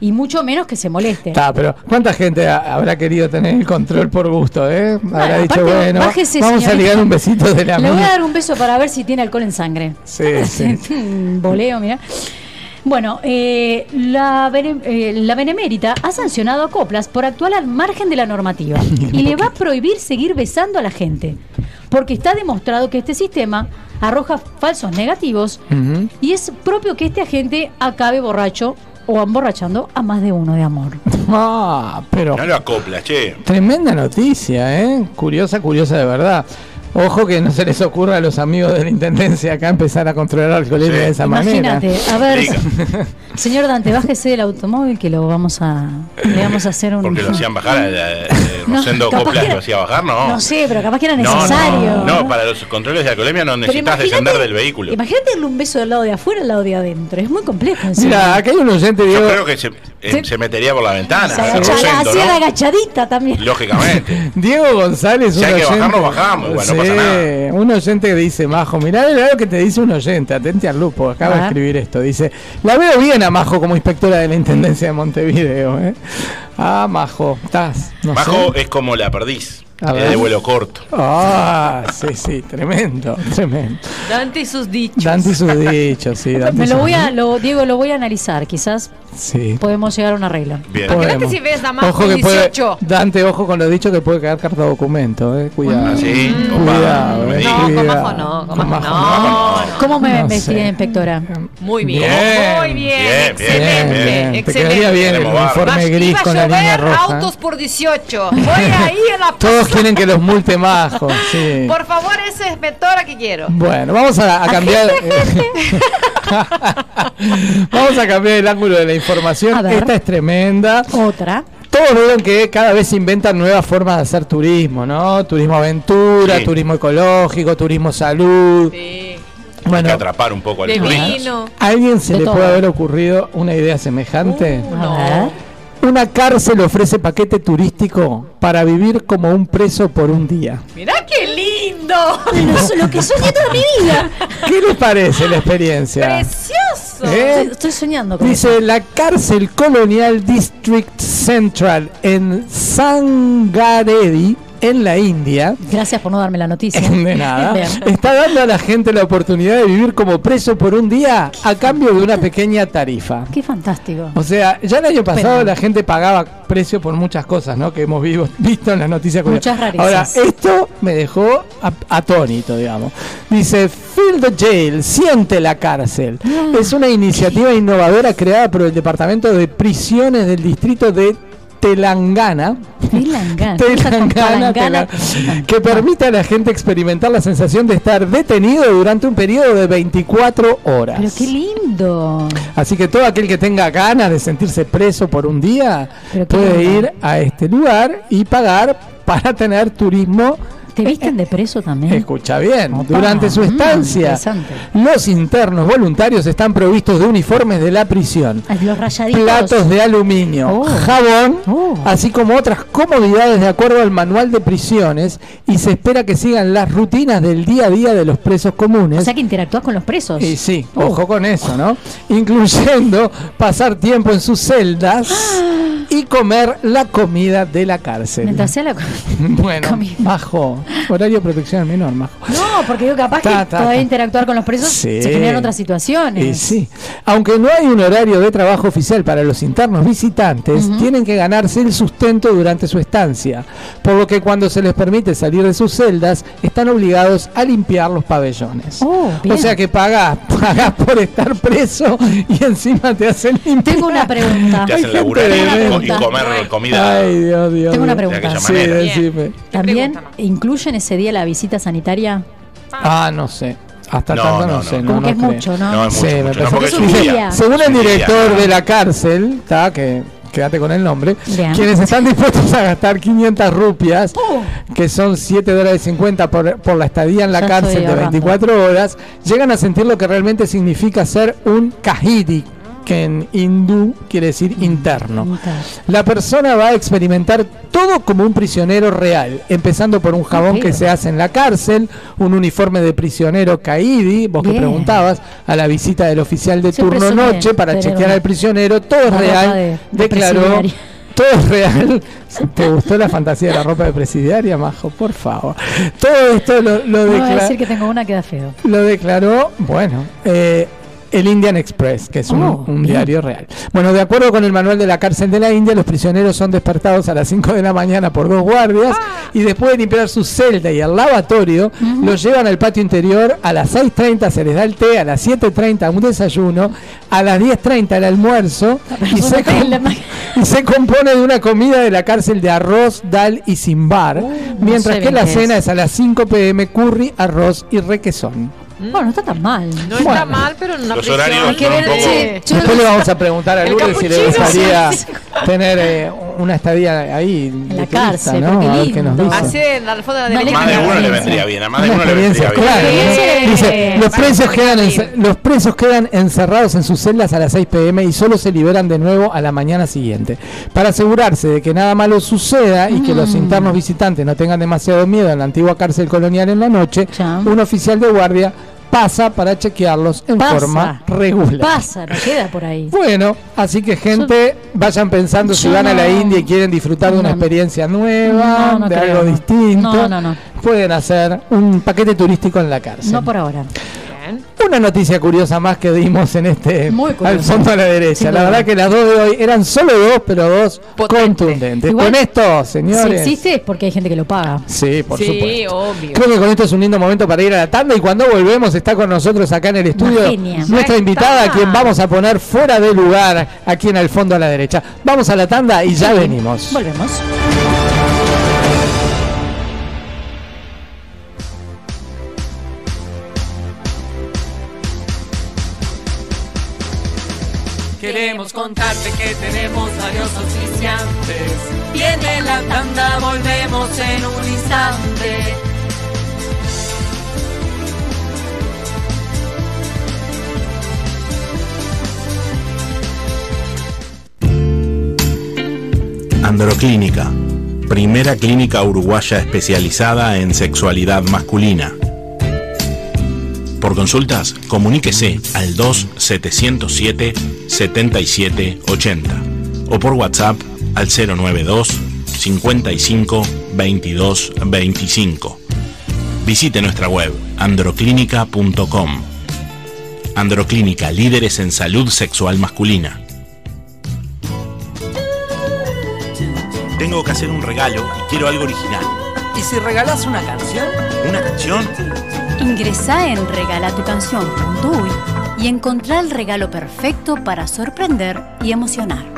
Y mucho menos que se moleste. Está, pero ¿cuánta gente ha- habrá querido tener el control por gusto, eh? Habrá Bueno, dicho, aparte, bueno, bájese, vamos a ligar un besito de la Le voy a mano. dar un beso para ver si tiene alcohol en sangre. Sí, sí. Un Voleo, mira. Bueno, eh, la, bene- eh, la Benemérita ha sancionado a Coplas por actuar al margen de la normativa y le va a prohibir seguir besando a la gente, porque está demostrado que este sistema arroja falsos negativos y es propio que este agente acabe borracho o emborrachando a más de uno de amor. Ah, pero No lo acopla, che. tremenda noticia, ¿eh? Curiosa, curiosa de verdad. Ojo que no se les ocurra a los amigos de la intendencia acá empezar a controlar alcoholemia Sí. de esa manera. Imagínate, a ver, Diga. señor Dante, bájese del automóvil que lo vamos a, le vamos a hacer un... Porque lo hacían bajar, eh, No, Rosendo Coplas que lo hacía bajar, no. No sé, pero capaz que era No, no, necesario. No, para los controles de alcoholemia no necesitas descender del vehículo. Imagínate darle un beso del lado de afuera al lado de adentro. Es muy complejo. Mira, acá hay un oyente, Yo Diego. creo que se, eh, se metería por la ventana, Se agacha- Rosendo, hacía la ¿no? agachadita también. Lógicamente. Diego González, Si un hay que oyente- bajarlo, bajamos, no Sí, pasa nada. Un oyente que dice, Majo, mirá lo que te dice un oyente, atente al lupo, acaba de escribir esto. Dice, la veo bien a Majo como inspectora de la Intendencia de Montevideo. ¿eh? Ah, Majo, estás. No Majo sé. es como la perdiz. De vuelo corto. Ah, sí, sí, tremendo, tremendo. Dante y sus dichos. Dante y sus dichos, sí. Dante Me lo voy a, lo, Diego, lo voy a analizar. Quizás Sí. podemos llegar a un arreglo. Bien. Podemos. si ves a Majo Ojo que 18. puede, Dante, ojo con lo dicho que puede quedar carta documento, eh. Cuidado. Ah, sí, Cuidado, opa, eh, no No, con cuidado. Majo no, con Con Majo Majo no, no. ¿Cómo me No vestí, inspectora? Muy bien, Bien, muy bien, bien, bien, excelente, bien. Te excelente. quedaría bien el uniforme gris a con la línea roja. autos por 18. Voy ahí en la Todos quieren que los multe Majo, sí. Por favor, esa es que quiero. Bueno, vamos a, a cambiar. vamos a cambiar el ángulo de la información. Esta es tremenda. Otra. Todos vieron que cada vez se inventan nuevas formas de hacer turismo, ¿no? Turismo aventura, Sí. turismo ecológico, turismo salud. Sí. Hay Bueno, que atrapar un poco al De turista. vino. ¿a alguien se De le todo. puede haber ocurrido una idea semejante? Uh, A no. Una cárcel ofrece paquete turístico para vivir como un preso por un día. Mirá qué lindo. Pero eso es lo que soñé toda mi vida. ¿Qué les parece la experiencia? Precioso. ¿Eh? Estoy, estoy soñando con eso. Dice la cárcel colonial District Central en Sangaredi en la India, Gracias por no darme la noticia. de nada, está dando a la gente la oportunidad de vivir como preso por un día a cambio de una pequeña tarifa. Qué fantástico. O sea, ya el año pasado Pero- la gente pagaba precio por muchas cosas, ¿no? Que hemos vivo- visto en las noticias. Muchas rarezas. Ahora, esto me dejó atónito, digamos. Dice, Feel the Jail, siente la cárcel. Ah. Es una iniciativa innovadora creada por el Departamento de Prisiones del Distrito de Telangana. Telangana. Telangana, que permite a la gente experimentar la sensación de estar detenido durante un periodo de 24 horas. Pero qué lindo. Así que todo aquel que tenga ganas de sentirse preso por un día puede lindo. ir a este lugar y pagar para tener turismo. ¿Te visten de preso también? Escucha bien, Opa, durante su mm, estancia, los internos voluntarios están provistos de uniformes de la prisión, Ah, Los rayaditos. platos de aluminio, Oh. jabón, Oh. así como otras comodidades de acuerdo al manual de prisiones y se espera que sigan las rutinas del día a día de los presos comunes. O sea que interactúas con los presos. Y sí, Oh. ojo con eso, ¿no? Incluyendo pasar tiempo en sus celdas y comer la comida de la cárcel. Mientras sea la... Bueno, comida. bajo. Horario de protección al menor, majo. No, porque digo, capaz Ta, que todavía ta. interactuar con los presos Sí. se generan otras situaciones. Y sí. Aunque no hay un horario de trabajo oficial para los internos visitantes, tienen que ganarse el sustento durante su estancia. Por lo que cuando se les permite salir de sus celdas, están obligados a limpiar los pabellones. Oh, o sea que pagás, pagás por estar preso y encima te hacen limpiar. Tengo una pregunta. Te hacen gente de y comer comida. Ay, Dios, Dios. Tengo una pregunta. De Sí, decime. ¿También incluyen ese día la visita sanitaria? Ah, no sé. Hasta No, tanto no, no, sé. no. no, Como no que es creo. mucho, ¿no? No, es Sí, mucho, me mucho. parece es un día. día. Según el día, director de la cárcel, está que quédate con el nombre, Bien. quienes están dispuestos a gastar 500 rupias, Oh. que son 7 dólares 50 por, por la estadía en la cárcel de ahorrando. 24 horas, llegan a sentir lo que realmente significa ser un kahidi, que en hindú quiere decir interno. Interno. La persona va a experimentar todo como un prisionero real, empezando por un jabón que se hace en la cárcel, un uniforme de prisionero caídi, vos que preguntabas, a la visita del oficial de Siempre turno noche para chequear al prisionero, todo es real, de- de declaró. Todo es real. ¿Te gustó la fantasía de la ropa de presidiaria, Majo? Por favor. Todo esto lo, lo, No voy a decla- decir que tengo una queda feo. lo declaró, bueno, eh, el Indian Express, que es un, Oh, un diario real. Bueno, de acuerdo con el manual de la cárcel de la India, los prisioneros son despertados a las 5 de la mañana por dos guardias y después de limpiar su celda y el lavatorio, los llevan al patio interior, a las 6.30 se les da el té, a las 7.30 un desayuno, a las 10.30 el almuerzo y se, com- y se compone de una comida de la cárcel de arroz, dal y simbar, mientras sé que bien la cena es. es a las 5 pm curry, arroz y requesón. Bueno, no está tan mal. No Bueno. está mal, pero en una Los prisión horarios hay que ver sí, yo Después le vamos a preguntar a Lourdes si le gustaría sí. tener eh, una estadía ahí de la turista, cárcel, ¿no? A ver qué nos lindo. dice. Así en la alfombra de la Más de uno le vendría bien. A más de uno le vendría bien. claro. ¿no? Dice, los presos, quedan los presos quedan encerrados en sus celdas a las 6 pm y solo se liberan de nuevo a la mañana siguiente. Para asegurarse de que nada malo suceda y que Mm. los internos visitantes no tengan demasiado miedo en la antigua cárcel colonial en la noche, Ya. un oficial de guardia pasa para chequearlos en Pasa. forma regular. Pasa, no queda por ahí. Bueno, así que gente, vayan pensando si van a la India y quieren disfrutar de una experiencia nueva, No, de creo, algo distinto. No, no, no. Pueden hacer un paquete turístico en la cárcel. No por ahora. Una noticia curiosa más que dimos en este Muy al fondo a la derecha. Sin La duda. verdad que las dos de hoy eran solo dos, pero dos Potente. contundentes. Igual, con esto, Si señores. existe es porque hay gente que lo paga. Sí, por Sí, supuesto. obvio. Creo que con esto es un lindo momento para ir a la tanda y cuando volvemos está con nosotros acá en el estudio genia. nuestra invitada está. a quien vamos a poner fuera de lugar aquí en el fondo a la derecha. Vamos a la tanda y ya Sí. venimos. Volvemos. Queremos contarte que tenemos varios oficiantes. Viene la tanda, volvemos en un instante. Androclínica, primera clínica uruguaya especializada en sexualidad masculina. Por consultas, comuníquese al 2707-7780 o por WhatsApp al 092 55 22 25. Visite nuestra web androclínica.com. Androclínica, líderes en salud sexual masculina. Tengo que hacer un regalo y quiero algo original. ¿Y si regalás una canción? ¿Una canción? Ingresá en regalatucanción.uy y encontrá el regalo perfecto para sorprender y emocionar.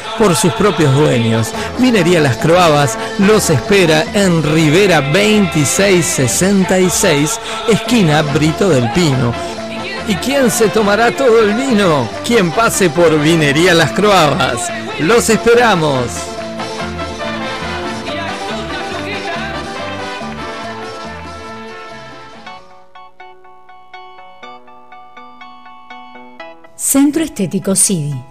por sus propios dueños. Vinería Las Croabas los espera en Rivera 2666, esquina Brito del Pino. ¿Y quién se tomará todo el vino? Quien pase por Vinería Las Croabas. Los esperamos. Centro Estético CIDI.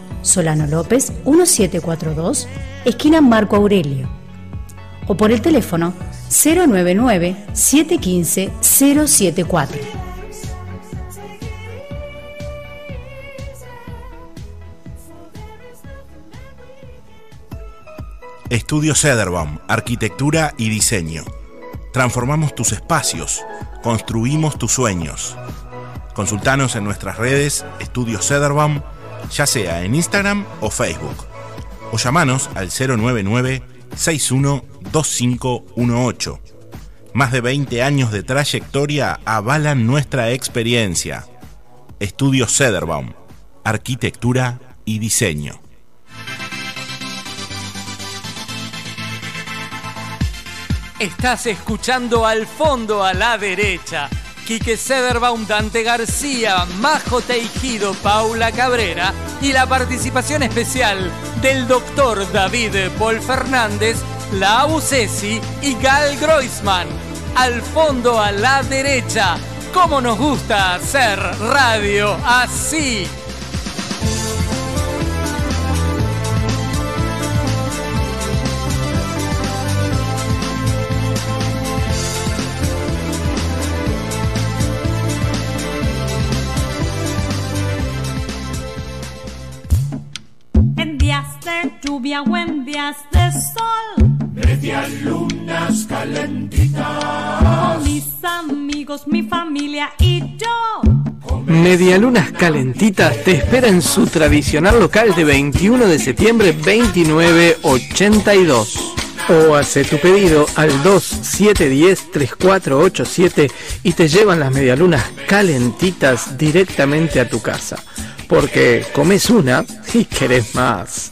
Solano López 1742, esquina Marco Aurelio. O por el teléfono 099 715 074. Estudio Cederbaum, Arquitectura y Diseño. Transformamos tus espacios, construimos tus sueños. Consultanos en nuestras redes Estudio Cederbaum, ya sea en Instagram o Facebook. O llamanos al 099 612518. Más de 20 años de trayectoria avalan nuestra experiencia. Estudio Cederbaum, Arquitectura y Diseño. Estás escuchando al fondo a la derecha. Quique Sederbaum, Dante García, Majo Teijido, Paula Cabrera y la participación especial del doctor David Paul Fernández, la Abusesi y Gal Groisman. Al fondo a la derecha. ¿Cómo nos gusta hacer radio así? Lluvia o en días de sol. Media lunas calentitas. Con mis amigos, mi familia y yo. Medialunas Calentitas te espera en su tradicional local de 21 de septiembre 2982. O hace tu pedido al 2710-3487 y te llevan las medialunas calentitas directamente a tu casa. Porque comes una y querés más.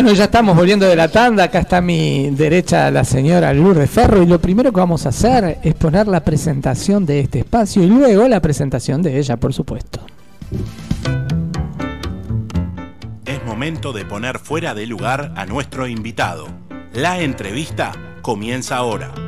Bueno, ya estamos volviendo de la tanda. Acá está a mi derecha la señora Lourdes Ferro. Y lo primero que vamos a hacer es poner la presentación de este espacio y luego la presentación de ella, por supuesto. Es momento de poner fuera de lugar a nuestro invitado. La entrevista comienza ahora.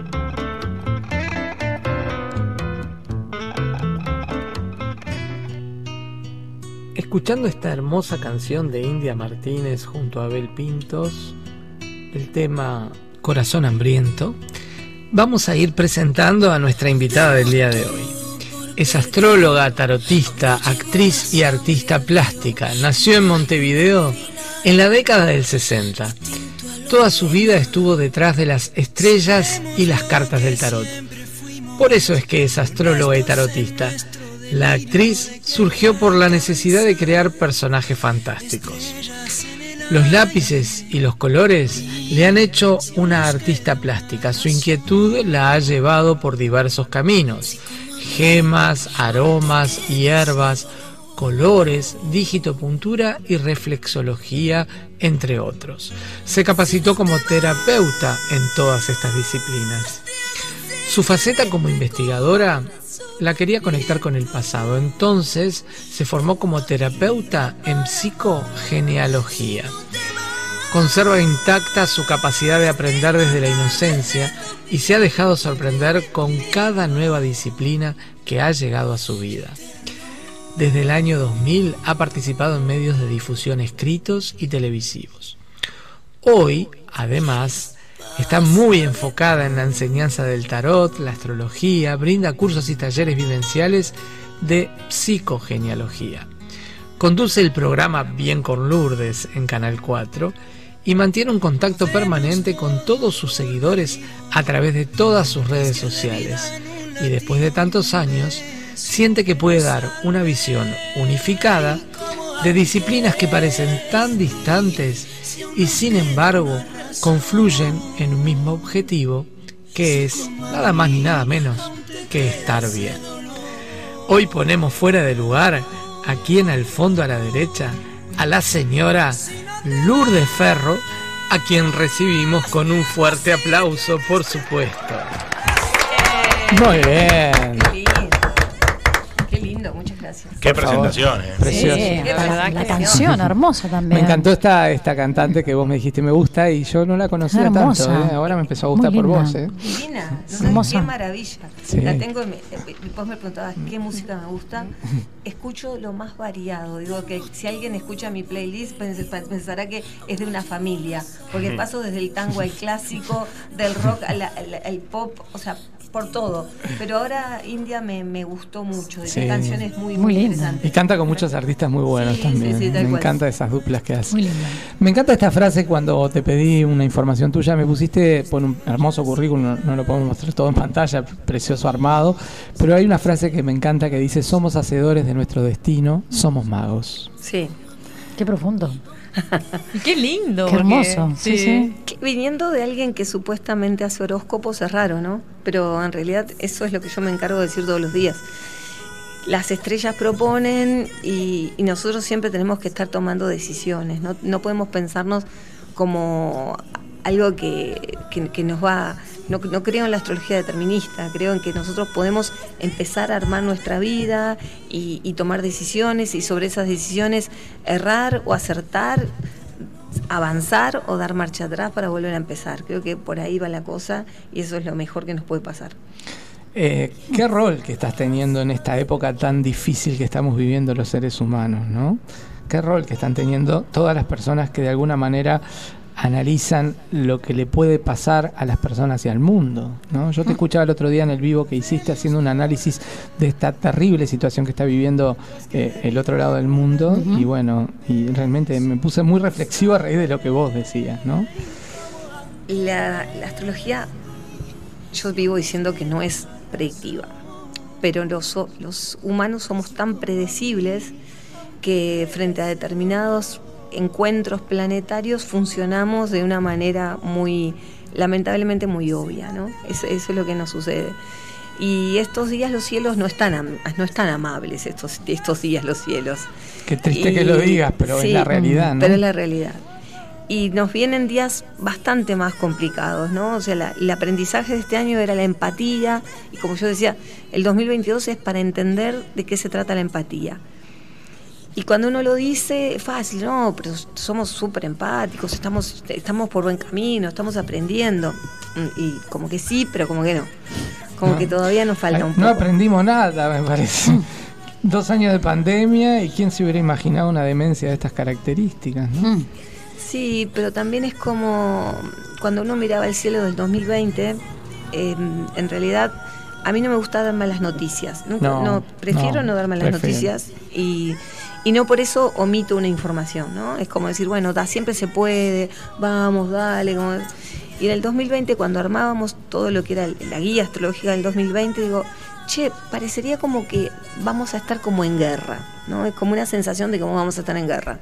Escuchando esta hermosa canción de India Martínez junto a Abel Pintos, el tema Corazón Hambriento, vamos a ir presentando a nuestra invitada del día de hoy. Es astróloga, tarotista, actriz y artista plástica. Nació en Montevideo en la década del 60. Toda su vida estuvo detrás de las estrellas y las cartas del tarot. Por eso es que es astróloga y tarotista. La actriz surgió por la necesidad de crear personajes fantásticos. Los lápices y los colores le han hecho una artista plástica. Su inquietud la ha llevado por diversos caminos. Gemas, aromas, hierbas, colores, digitopuntura y reflexología, entre otros. Se capacitó como terapeuta en todas estas disciplinas. Su faceta como investigadora la quería conectar con el pasado, entonces se formó como terapeuta en psicogenealogía. Conserva intacta su capacidad de aprender desde la inocencia y se ha dejado sorprender con cada nueva disciplina que ha llegado a su vida. Desde el año 2000 ha participado en medios de difusión escritos y televisivos. Hoy, además, está muy enfocada en la enseñanza del tarot, la astrología, brinda cursos y talleres vivenciales de psicogenealogía. Conduce el programa Bien con Lourdes en Canal 4 y mantiene un contacto permanente con todos sus seguidores a través de todas sus redes sociales. Y después de tantos años, siente que puede dar una visión unificada de disciplinas que parecen tan distantes y sin embargo confluyen en un mismo objetivo que es nada más ni nada menos que estar bien. Hoy ponemos fuera de lugar, aquí en el fondo a la derecha, a la señora Lourdes Ferro, a quien recibimos con un fuerte aplauso, por supuesto. Muy bien. Qué gracias. Presentación, eh. Precioso. Sí, la verdad la que canción hermosa también. Me encantó esta, esta cantante que vos me dijiste me gusta y yo no la conocía Hermosa. tanto. ¿eh? Ahora me empezó a gustar por vos. ¿eh? Divina, no qué maravilla. Sí. La tengo, eh, después me preguntabas qué música me gusta. Escucho lo más variado. Digo que si alguien escucha mi playlist pens- pensará que es de una familia, porque paso desde el tango al clásico, del rock al, al- al pop, o sea, por todo. Pero ahora India me, me gustó mucho, Sí. tiene canciones muy, Muy muy, linda. Y canta con muchos artistas muy buenos Sí, también. sí, sí, tal me cual. encanta esas duplas que hace. Muy linda. Me encanta esta frase cuando te pedí una información tuya, me pusiste por un hermoso currículum, no, no lo podemos mostrar todo en pantalla, precioso armado, pero hay una frase que me encanta que dice, somos hacedores de nuestro destino, somos magos. Sí. Qué profundo. Qué lindo. Qué porque- hermoso. Sí, sí. Que Viniendo de alguien que supuestamente hace horóscopos es raro, ¿no? Pero en realidad eso es lo que yo me encargo de decir todos los días. Las estrellas proponen y, y nosotros siempre tenemos que estar tomando decisiones. No, no podemos pensarnos como algo que, que- que nos va... No, creo en la astrología determinista, creo en que nosotros podemos empezar a armar nuestra vida y, y tomar decisiones y sobre esas decisiones errar o acertar avanzar o dar marcha atrás para volver a empezar. Creo que por ahí va la cosa y eso es lo mejor que nos puede pasar. Eh, ¿Qué rol que estás teniendo en esta época tan difícil que estamos viviendo los seres humanos, no? ¿Qué rol que están teniendo todas las personas que de alguna manera analizan lo que le puede pasar a las personas y al mundo, ¿no? Yo te escuchaba el otro día en el vivo que hiciste haciendo un análisis de esta terrible situación que está viviendo eh, el otro lado del mundo y bueno, y realmente me puse muy reflexivo a raíz de lo que vos decías, ¿no? La, la astrología, yo vivo diciendo que no es predictiva, pero los, los humanos somos tan predecibles que frente a determinados encuentros planetarios funcionamos de una manera muy, lamentablemente muy obvia, ¿no? Eso, eso es lo que nos sucede. Y estos días los cielos no están, am- no están amables, estos, estos días los cielos. Qué triste Y- que lo digas, pero sí, es la realidad, ¿no? Pero es la realidad. Y nos vienen días bastante más complicados, ¿no? O sea, la- el aprendizaje de este año era la empatía, y como yo decía, el 2022 es para entender de qué se trata la empatía. Y cuando uno lo dice, es fácil, no, pero somos súper empáticos, estamos, estamos por buen camino, estamos aprendiendo. Mm, Y como que sí, pero como que no. Como No. que todavía nos falta un No poco. aprendimos nada, me parece. Dos años de pandemia y quién se hubiera imaginado una demencia de estas características, ¿no? Mm. Sí, pero también es como cuando uno miraba el cielo del 2020, eh, en realidad a mí no me gusta dar malas noticias. Nunca, No, no, prefiero no, no, dar malas prefiero. noticias y, y no por eso omito una información, ¿no? Es como decir, bueno, da, siempre se puede, vamos, dale. como- Y en el 2020, cuando armábamos todo lo que era la guía astrológica del 2020, digo, che, parecería como que vamos a estar como en guerra, ¿no? Es como una sensación de que vamos a estar en guerra.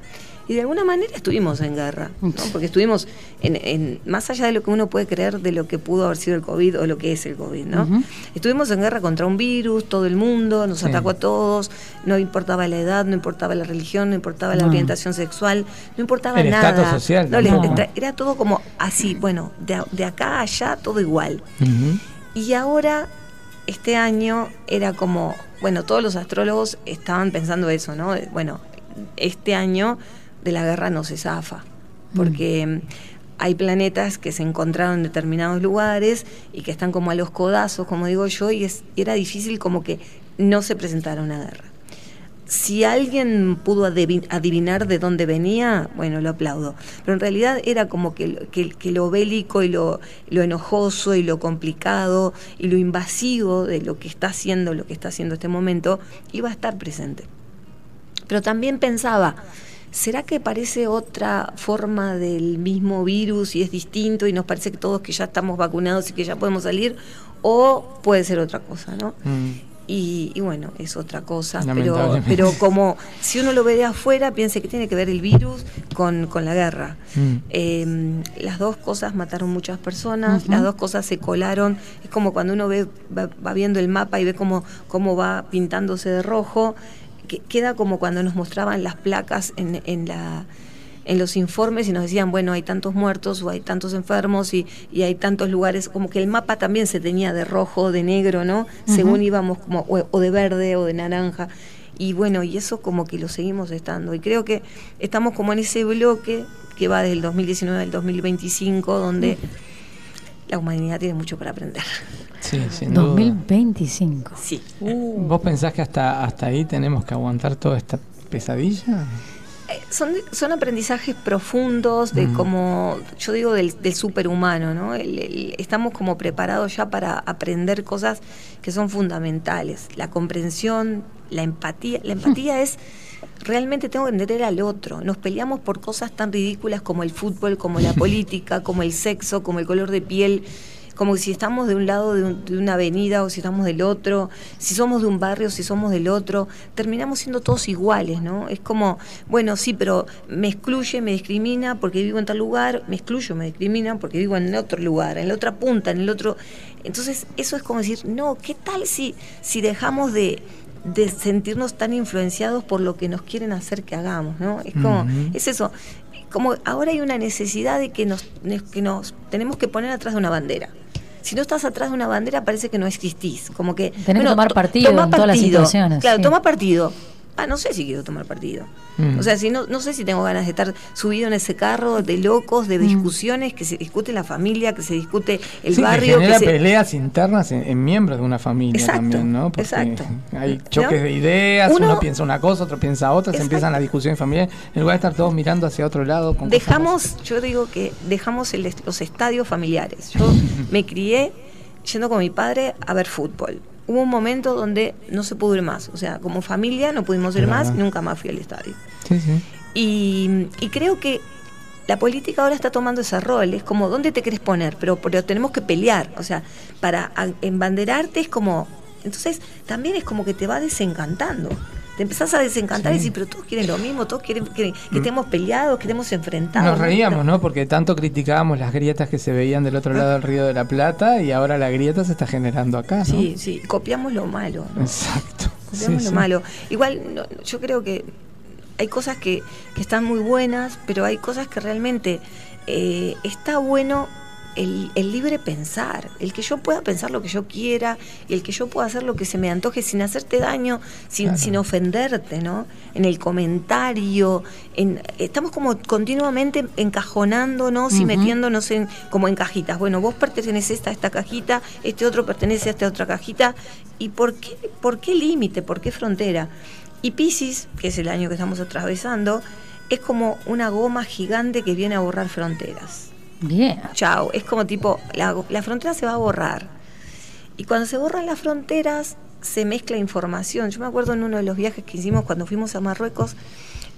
Y de alguna manera estuvimos en guerra, ¿no? porque estuvimos en, en- más allá de lo que uno puede creer de lo que pudo haber sido el COVID o lo que es el COVID, ¿no? Ujú. Estuvimos en guerra contra un virus, todo el mundo, nos Sí. atacó a todos, no importaba la edad, no importaba la religión, no importaba la No. orientación sexual, no importaba El nada. estatus social No, tra- era todo como así, bueno, de, de acá a allá todo igual. Ujú. Y ahora, este año, era como, bueno, todos los astrólogos estaban pensando eso, ¿no? Bueno, este año de la guerra no se zafa, porque mm, hay planetas que se encontraron en determinados lugares y que están como a los codazos, como digo yo, y, es, y era difícil como que no se presentara una guerra. Si alguien pudo adivi- adivinar de dónde venía, bueno, lo aplaudo. Pero en realidad era como que, lo- bélico y lo, lo enojoso y lo complicado y lo invasivo de lo que está haciendo, lo que está haciendo este momento, iba a estar presente. Pero también pensaba, ¿será que parece otra forma del mismo virus y es distinto y nos parece que todos que ya estamos vacunados y que ya podemos salir? ¿O puede ser otra cosa, no? Mm. Y, y bueno, es otra cosa, pero, pero como si uno lo ve de afuera, piense que tiene que ver el virus con, con la guerra. Mm. Eh, las dos cosas mataron muchas personas, las dos cosas se colaron. Es como cuando uno ve, va, va viendo el mapa y ve cómo, cómo va pintándose de rojo. que- queda como cuando nos mostraban las placas en, en la en los informes y nos decían, bueno, hay tantos muertos o hay tantos enfermos y, y hay tantos lugares, como que el mapa también se tenía de rojo, de negro, ¿no? Según íbamos como, o, o de verde o de naranja. Y bueno, y eso como que lo seguimos estando. Y creo que estamos como en ese bloque que va desde el 2019 al 2025, donde la humanidad tiene mucho para aprender. Sí, sin duda. 2025. Sí. ¿Vos pensás que hasta, hasta ahí tenemos que aguantar toda esta pesadilla? Son, son aprendizajes profundos de Mm. como, yo digo, del, del superhumano, ¿no? El- el- estamos como preparados ya para aprender cosas que son fundamentales. La comprensión, la empatía. La empatía es, realmente tengo que entender al otro. Nos peleamos por cosas tan ridículas como el fútbol, como la política, como el sexo, como el color de piel como si estamos de un lado de, un- de una avenida o si estamos del otro, si somos de un barrio, si somos del otro, terminamos siendo todos iguales, ¿no? Es como, bueno, sí, pero me excluye, me discrimina porque vivo en tal lugar, me excluyo, me discrimina porque vivo en otro lugar, en la otra punta, en el otro. Entonces, eso es como decir, no, ¿qué tal si, si dejamos de de sentirnos tan influenciados por lo que nos quieren hacer que hagamos, ¿no? Es como, es eso, como ahora hay una necesidad de que nos, que nos tenemos que poner atrás de una bandera. Si no estás atrás de una bandera parece que no existís, como que Tenés que tomar to- partido toma en todas las situaciones, Claro, sí. toma partido. Ah, no sé si quiero tomar partido. Mm. O sea, si no, no sé si tengo ganas de estar subido en ese carro de locos, Mm. de discusiones, que se discute la familia, que se discute el sí, barrio, que genera se- peleas internas en, en miembros de una familia Exacto, también, ¿no? Porque exacto. hay choques ¿No? de ideas, uno, Uno- piensa una cosa, otro piensa otra, se empiezan las discusiones familiares, en lugar de estar todos mirando hacia otro lado. con cosas dejamos, yo digo que dejamos el los estadios familiares. Yo me crié yendo con mi padre a ver fútbol. Hubo un momento donde no se pudo ir más. O sea, como familia no pudimos ir Claro. más y nunca más fui al estadio. Sí, sí. Y, y creo que la política ahora está tomando ese rol. Es como, ¿dónde te querés poner? Pero, pero tenemos que pelear. O sea, para embanderarte es como... Entonces, también es como que te va desencantando. Te empezás a desencantar y decir, pero todos quieren lo mismo, todos quieren que, que estemos peleados, que estemos enfrentados. Nos reíamos, ¿no? Porque tanto criticábamos las grietas que se veían del otro lado del Río de la Plata y ahora la grieta se está generando acá, ¿no? Sí, sí, copiamos lo malo. ¿no? Exacto. Copiamos Sí, lo sí. malo. Igual, no, yo creo que hay cosas que, que están muy buenas, pero hay cosas que realmente eh, está bueno el, el libre pensar, el que yo pueda pensar lo que yo quiera y el que yo pueda hacer lo que se me antoje sin hacerte daño, sin, Claro. sin ofenderte, ¿no? En el comentario, en, estamos como continuamente encajonándonos y metiéndonos en, como en cajitas. Bueno, vos perteneces a esta cajita, este otro pertenece a esta otra cajita. ¿Y por qué, por qué límite? ¿Por qué frontera? Y Pisces, que es el año que estamos atravesando, es como una goma gigante que viene a borrar fronteras. Bien. Chao, es como tipo, la, la frontera se va a borrar. Y cuando se borran las fronteras, se mezcla información. Yo me acuerdo en uno de los viajes que hicimos cuando fuimos a Marruecos,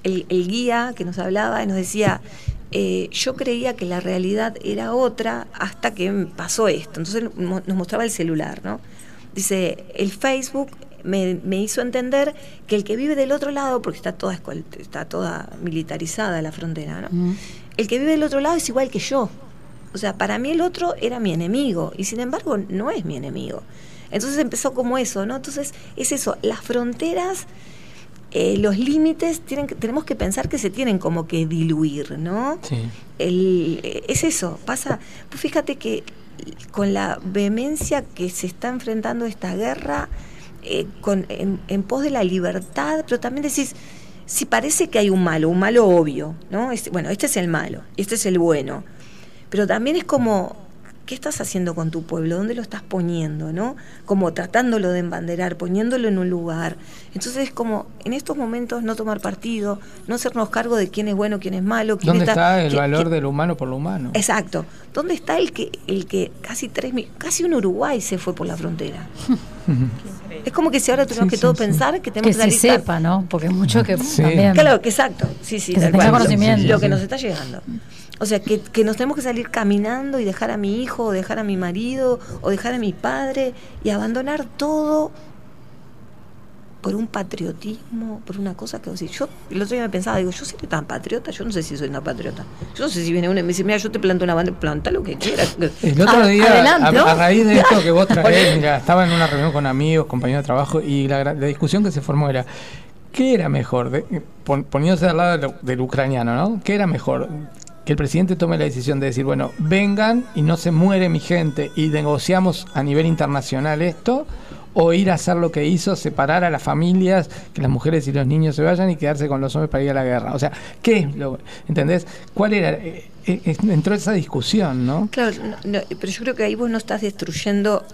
el, el guía que nos hablaba y nos decía, eh, yo creía que la realidad era otra hasta que pasó esto. Entonces mo- nos mostraba el celular, ¿no? Dice, el Facebook me, me hizo entender que el que vive del otro lado, porque está toda, está toda militarizada la frontera, ¿no? El que vive del otro lado es igual que yo. O sea, para mí el otro era mi enemigo y sin embargo no es mi enemigo. Entonces empezó como eso, ¿no? Entonces es eso, las fronteras, eh, los límites, tienen que, tenemos que pensar que se tienen como que diluir, ¿no? Sí. El, eh, es eso, pasa, pues fíjate que con la vehemencia que se está enfrentando esta guerra, eh, con, en, en pos de la libertad, pero también decís, si parece que hay un malo, un malo obvio, ¿no? Este- bueno, este es el malo, este es el bueno, pero también es como, ¿qué estás haciendo con tu pueblo? ¿Dónde lo estás poniendo, no? Como tratándolo de embanderar, poniéndolo en un lugar. Entonces es como, en estos momentos no tomar partido, no hacernos cargo de quién es bueno, quién es malo, quién ¿Dónde está el qué- valor qué- del humano por lo humano? Exacto. ¿Dónde está el que, el que casi tres mil, casi un Uruguay se fue por la frontera? Es como que si ahora tenemos Sí, que sí, todos sí. pensar que tenemos Que que se salir sepa, ¿no? Porque mucho que Sí. también. Claro, que exacto. Sí, sí, Que se tal tenga cual. conocimiento. Lo que nos está llegando. O sea, que, que nos tenemos que salir caminando y dejar a mi hijo, o dejar a mi marido, o dejar a mi padre, y abandonar todo por un patriotismo, por una cosa que vos decís, yo el otro día me pensaba, digo, yo soy tan patriota, yo no sé si soy una patriota. Yo no sé si viene uno y me dice, mira, yo te planto una banda, planta lo que quieras. El otro A- día, a, raíz de esto que vos traés, mira, estaba en una reunión con amigos, compañeros de trabajo, y la, la discusión que se formó era, ¿qué era mejor? De- pon- poniéndose al lado de lo- del ucraniano, ¿no? ¿Qué era mejor? Que el presidente tome la decisión de decir, bueno, vengan y no se muere mi gente y negociamos a nivel internacional esto, o ir a hacer lo que hizo, separar a las familias, que las mujeres y los niños se vayan y quedarse con los hombres para ir a la guerra. O sea, ¿qué es lo, ¿entendés? ¿Cuál era? Eh, eh, entró esa discusión, ¿no? Claro, no, no, pero yo creo que ahí vos no estás destruyendo,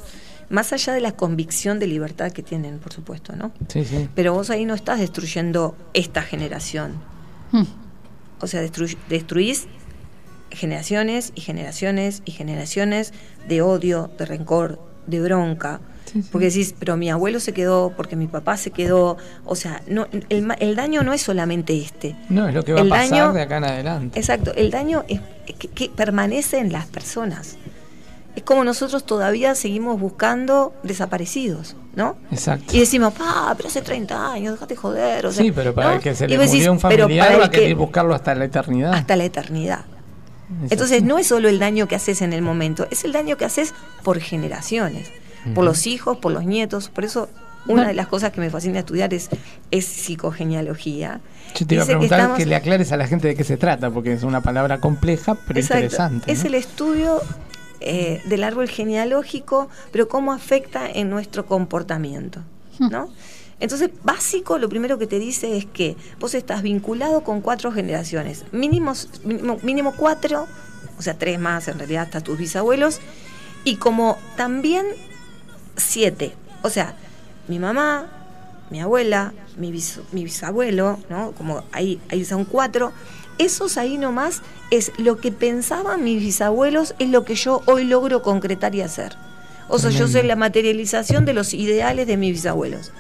más allá de la convicción de libertad que tienen, por supuesto, ¿no? Sí, sí. Pero vos ahí no estás destruyendo esta generación. Hmm. O sea, destru- destruís generaciones y generaciones y generaciones de odio, de rencor, de bronca. Porque decís, pero mi abuelo se quedó, porque mi papá se quedó. O sea, no, el, el daño no es solamente este. No, es lo que va El a pasar daño- de acá en adelante. Exacto, el daño es, que, que permanece en las personas. Es como nosotros todavía seguimos buscando desaparecidos, ¿no? Exacto. Y decimos, ah, pero hace 30 años, déjate joder. O sea, sí, pero para ¿no? el que se le decís, murió un familiar va a querer que- buscarlo hasta la eternidad. hasta la eternidad. Es Entonces no es solo el daño que haces en el momento, es el daño que haces por generaciones, por los hijos, por los nietos. Por eso una de las cosas que me fascina estudiar es, es psicogenealogía. Yo te iba a Dice preguntar que, estamos- le aclares a la gente de qué se trata, porque es una palabra compleja, pero Exacto. interesante. Es ¿no? el estudio eh, del árbol genealógico, pero cómo afecta en nuestro comportamiento, ¿no? Entonces, básico, lo primero que te dice es que vos estás vinculado con cuatro generaciones, mínimo, mínimo cuatro, o sea, tres más en realidad hasta tus bisabuelos, y como también siete, o sea, mi mamá, mi abuela, mi, bis- mi bisabuelo, ¿no? Como ahí, ahí son cuatro. Esos ahí nomás es lo que pensaban mis bisabuelos, es lo que yo hoy logro concretar y hacer. O sea, yo soy la materialización de los ideales de mis bisabuelos.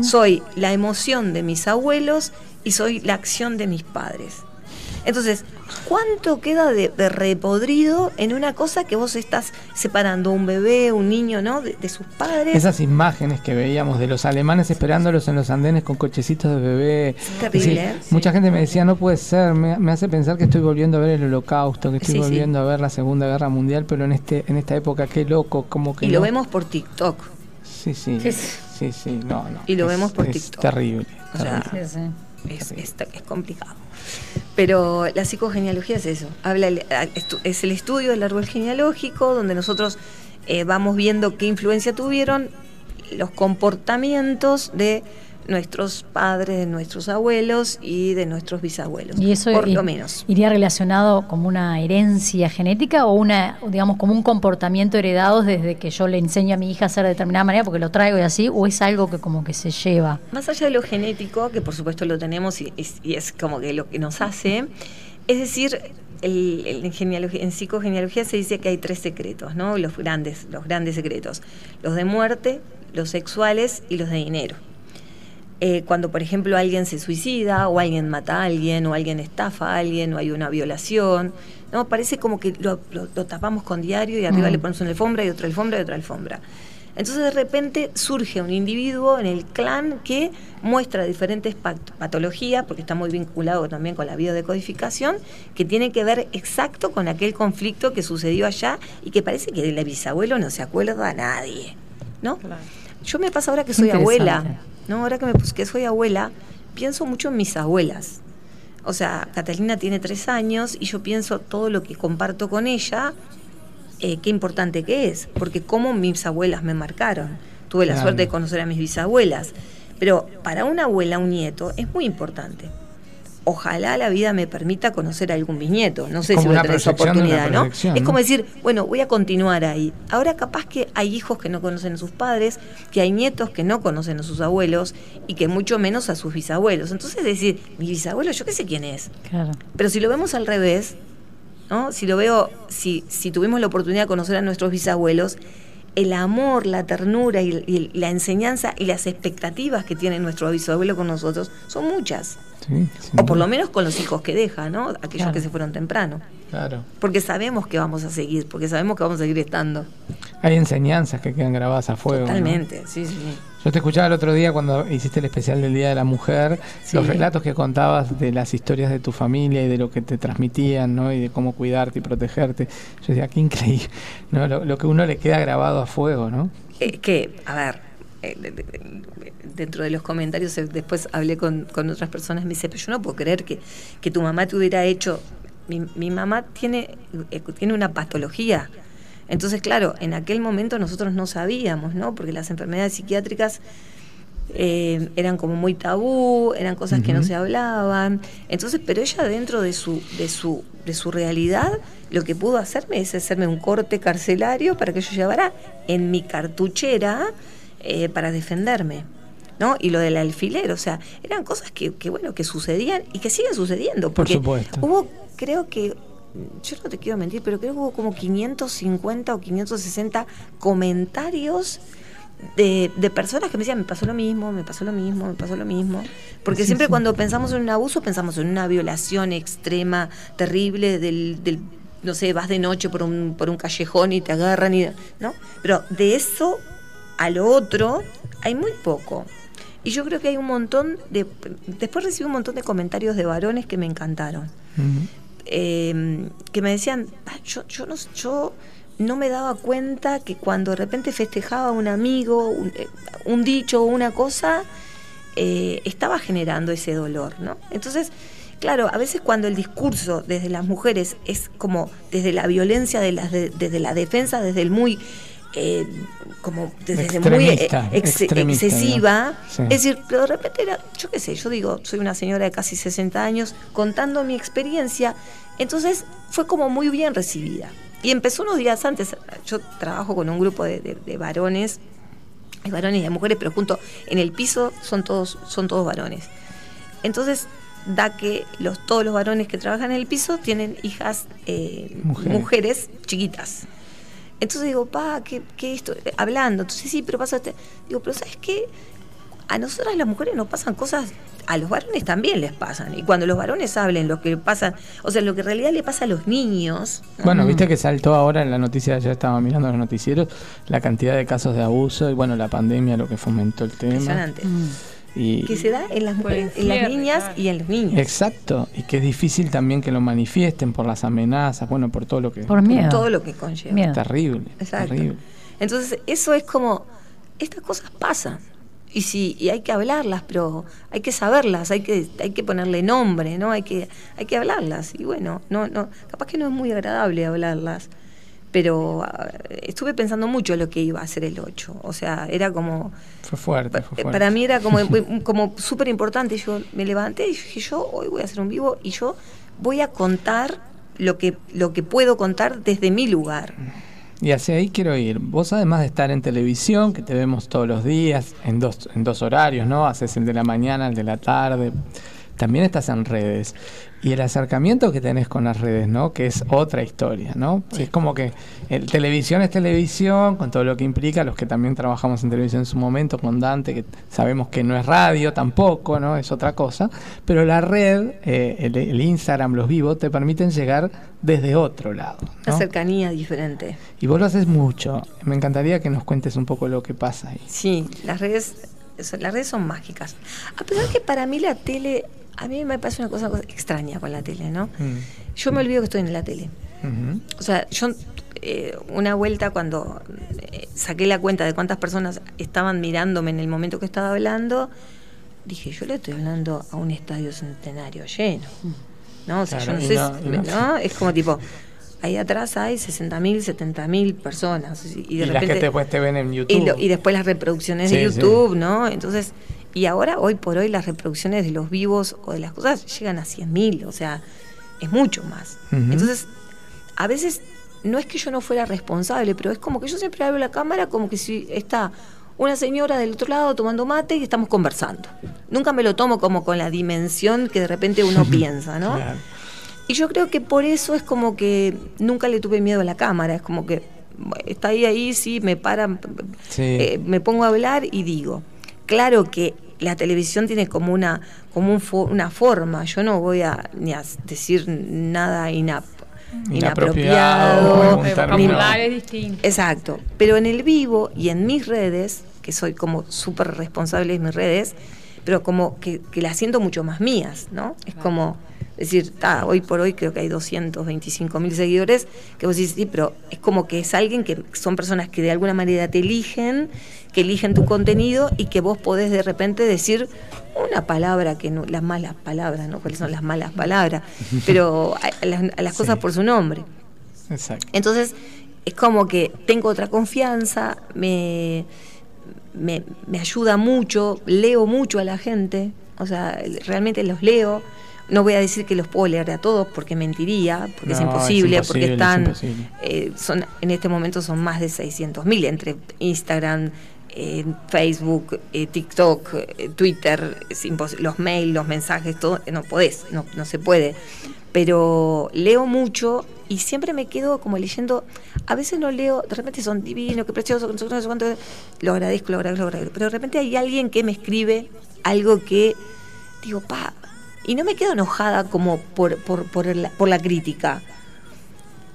Soy la emoción de mis abuelos y soy la acción de mis padres. Entonces, ¿cuánto queda de, de repodrido en una cosa que vos estás separando un bebé, un niño, ¿no? De, de sus padres. Esas imágenes que veíamos de los alemanes esperándolos en los andenes con cochecitos de bebé. terrible, Es decir, ¿eh? Mucha gente me decía, no puede ser, me, me hace pensar que estoy volviendo a ver el holocausto, que estoy Sí, sí. volviendo a ver la Segunda Guerra Mundial, pero en este en esta época, qué loco, como que... Y lo no. vemos por TikTok. Sí, sí, ¿Qué es? sí, sí, no, no. Y lo es- vemos por es TikTok. terrible. O sea, terrible. es, es- es complicado. Pero la psicogenealogía es eso, habla es el estudio del árbol genealógico donde nosotros eh, vamos viendo qué influencia tuvieron los comportamientos de nuestros padres, de nuestros abuelos y de nuestros bisabuelos. Y eso por lo menos. iría relacionado como una herencia genética o una, digamos, como un comportamiento heredado desde que yo le enseño a mi hija a hacer de determinada manera porque lo traigo y así, o es algo que como que se lleva. Más allá de lo genético, que por supuesto lo tenemos y, es como que lo que nos hace, es decir, el- el- en, en psicogenealogía se dice que hay tres secretos, ¿no? Los grandes, los grandes secretos. Los de muerte, los sexuales y los de dinero. Eh, cuando, por ejemplo, alguien se suicida o alguien mata a alguien o alguien estafa a alguien o hay una violación, ¿no? Parece como que lo, lo- lo tapamos con diario y arriba Mm. le ponemos una alfombra y otra alfombra y otra alfombra. Entonces de repente surge un individuo en el clan que muestra diferentes pat- patologías, porque está muy vinculado también con la biodecodificación, que tiene que ver exacto con aquel conflicto que sucedió allá y que parece que el bisabuelo no se acuerda a nadie, ¿no? Yo me pasa ahora que soy abuela, ¿no? Ahora que me pus- que soy abuela, pienso mucho en mis abuelas. O sea, Catalina tiene tres años y yo pienso todo lo que comparto con ella, eh, qué importante que es, porque cómo mis abuelas me marcaron. Tuve la Claro. suerte de conocer a mis bisabuelas, pero para una abuela, un nieto, es muy importante. Ojalá la vida me permita conocer a algún bisnieto. No sé si voy a tener esa oportunidad, ¿no? Es ¿no? como decir, bueno, voy a continuar ahí. Ahora capaz que hay hijos que no conocen a sus padres, que hay nietos que no conocen a sus abuelos y que mucho menos a sus bisabuelos. Entonces decir, mi bisabuelo, yo qué sé quién es. Claro. Pero si lo vemos al revés, ¿no? Si lo veo, si, si tuvimos la oportunidad de conocer a nuestros bisabuelos, el amor, la ternura y, y la enseñanza y las expectativas que tiene nuestro bisabuelo con nosotros son muchas. Sí, O por lo menos con los hijos que deja, ¿no? Aquellos Claro. que se fueron temprano. Claro. Porque sabemos que vamos a seguir, porque sabemos que vamos a seguir estando. Hay enseñanzas que quedan grabadas a fuego. ¿no? Totalmente, sí, sí. Yo te escuchaba el otro día cuando hiciste el especial del Día de la Mujer, Sí. los relatos que contabas de las historias de tu familia y de lo que te transmitían, ¿no? Y de cómo cuidarte y protegerte. Yo decía, qué increíble, ¿no? Lo, lo que uno le queda grabado a fuego, ¿no? Eh, que, a ver, eh, de- de- de- dentro de los comentarios eh, después hablé con, con otras personas, me dice, pero yo no puedo creer que, que tu mamá te hubiera hecho, mi, mi mamá tiene, eh, tiene una patología. Entonces, claro, en aquel momento nosotros no sabíamos, ¿no? Porque las enfermedades psiquiátricas eh, eran como muy tabú, eran cosas que no se hablaban. Entonces, pero ella dentro de su, de su, de su realidad, lo que pudo hacerme es hacerme un corte carcelario para que yo llevara en mi cartuchera eh, para defenderme. ¿no? Y lo del alfiler, o sea, eran cosas que, que, bueno, que sucedían y que siguen sucediendo. Por Porque supuesto. hubo, creo que, yo no te quiero mentir, pero creo que hubo como 550 o 560 comentarios de, de personas que me decían, me pasó lo mismo, me pasó lo mismo, me pasó lo mismo. Porque Sí, siempre sí. cuando pensamos en un abuso, pensamos en una violación extrema, terrible, del, del no sé, vas de noche por un, por un callejón y te agarran, y, ¿no? Pero de eso a lo otro hay muy poco. Y yo creo que hay un montón de... Después recibí un montón de comentarios de varones que me encantaron. Eh, que me decían, "Ah, yo, yo, no, yo no me daba cuenta que cuando de repente festejaba un amigo, un, eh, dicho o una cosa, eh, estaba generando ese dolor, ¿no? Entonces, claro, a veces cuando el discurso desde las mujeres es como desde la violencia, de de- desde la defensa, desde el muy... eh, como desde muy ex- excesiva, es decir, pero de repente era, yo qué sé, yo digo, soy una señora de casi 60 años contando mi experiencia, entonces fue como muy bien recibida. Y empezó unos días antes, yo trabajo con un grupo de, de- de varones, hay varones y hay mujeres, pero junto en el piso son todos, son todos varones. Entonces da que los, todos los varones que trabajan en el piso tienen hijas eh, Mujeres. mujeres chiquitas. Entonces digo, pa, ¿qué, qué esto? Eh, Hablando. Entonces sí, pero pasa este. Digo, pero ¿sabes qué? A nosotras las mujeres nos pasan cosas, a los varones también les pasan. Y cuando los varones hablen lo que pasa, o sea, lo que en realidad le pasa a los niños. ¿no? Bueno, viste que saltó ahora en la noticia, ya estaba mirando los noticieros, la cantidad de casos de abuso y bueno, la pandemia lo que fomentó el tema. Impresionante. Y, Que se da en las mujeres, en las niñas y en los niños. Exacto, y que es difícil también que lo manifiesten por las amenazas, bueno, por todo lo que... Por miedo. Todo lo que conlleva. Miedo. Terrible, Exacto. terrible. Entonces, eso es como, estas cosas pasan. Y sí, y hay que hablarlas, pero hay que saberlas, hay que, hay que ponerle nombre, ¿no? Hay que, hay que hablarlas. Y bueno, no, no, capaz que no es muy agradable hablarlas. Pero ah, estuve pensando mucho lo que iba a ser el 8. O sea, era como. Fue fuerte, fue Eh, fuerte. Para mí era como, como súper importante. Yo me levanté y dije, yo hoy voy a hacer un vivo y yo voy a contar lo que, lo que puedo contar desde mi lugar. Y hacia ahí quiero ir. Vos además de estar en televisión, que te vemos todos los días, en dos, en dos horarios, ¿no? Haces el de la mañana, el de la tarde. También estás en redes. Y el acercamiento que tenés con las redes, ¿no? Que es otra historia, ¿no? Es como que el, televisión es televisión, con todo lo que implica, los que también trabajamos en televisión en su momento, con Dante, que sabemos que no es radio tampoco, ¿no? Es otra cosa. Pero la red, eh, el, el Instagram, los vivos, te permiten llegar desde otro lado. ¿no? cercanía diferente. Y vos lo haces mucho. Me encantaría que nos cuentes un poco lo que pasa ahí. Sí, las redes, las redes son mágicas. A pesar que para mí la tele, a mí me parece una cosa, cosa extraña con la tele, ¿no? Yo me olvido que estoy en la tele. O sea, yo eh, una vuelta cuando eh, saqué la cuenta de cuántas personas estaban mirándome en el momento que estaba hablando, dije, yo le estoy hablando a un estadio centenario lleno. ¿No? O sea, Claro, yo no sé, no- ¿no? Es como tipo, ahí atrás hay 60.000, 70.000 personas. Y, de Y, las repente, que después te ven en YouTube. y, lo- y después las reproducciones de sí. YouTube, ¿no? Entonces, y ahora, hoy por hoy, las reproducciones de los vivos o de las cosas llegan a 100.000, o sea, es mucho más. Entonces, a veces, no es que yo no fuera responsable, pero es como que yo siempre abro la cámara como que si está una señora del otro lado tomando mate y estamos conversando. Nunca me lo tomo como con la dimensión que de repente uno piensa, ¿no? Claro. Y yo creo que por eso es como que nunca le tuve miedo a la cámara, es como que está ahí, ahí, sí, me paran, Sí. eh, me pongo a hablar y digo, claro que la televisión tiene como una, como un fo- una forma, yo no voy a ni a decir nada inap- Inapropiado, ni-. Exacto. Pero en el vivo y en mis redes, que soy como súper responsable de mis redes, pero como que, que las siento mucho más mías, ¿no? Es como decir, "Ta, hoy por hoy creo que hay 225 mil seguidores, que vos decís, sí, pero es como que es alguien que son personas que de alguna manera te eligen, que eligen tu contenido y que vos podés de repente decir una palabra que no, las malas palabras, ¿no? ¿Cuáles son las malas palabras? Pero a, a las, a las cosas por su nombre. Exacto. Entonces, es como que tengo otra confianza, me, me, me ayuda mucho, leo mucho a la gente, o sea, realmente los leo. No voy a decir que los puedo leer a todos porque mentiría, porque es No, es imposible, imposible, porque es están, imposible. eh, son, en este momento son más de 600.000 entre Instagram, eh, Facebook, eh, TikTok, eh, Twitter, los mails, los mensajes, todo, no podés, no, no se puede. Pero leo mucho y siempre me quedo como leyendo, a veces no leo, de repente son divinos, qué precioso, no sé cuánto, no sé cuánto, lo agradezco, lo agradezco, lo agradezco, pero de repente hay alguien que me escribe algo que digo, pa, y no me quedo enojada como por, por, por, la, crítica.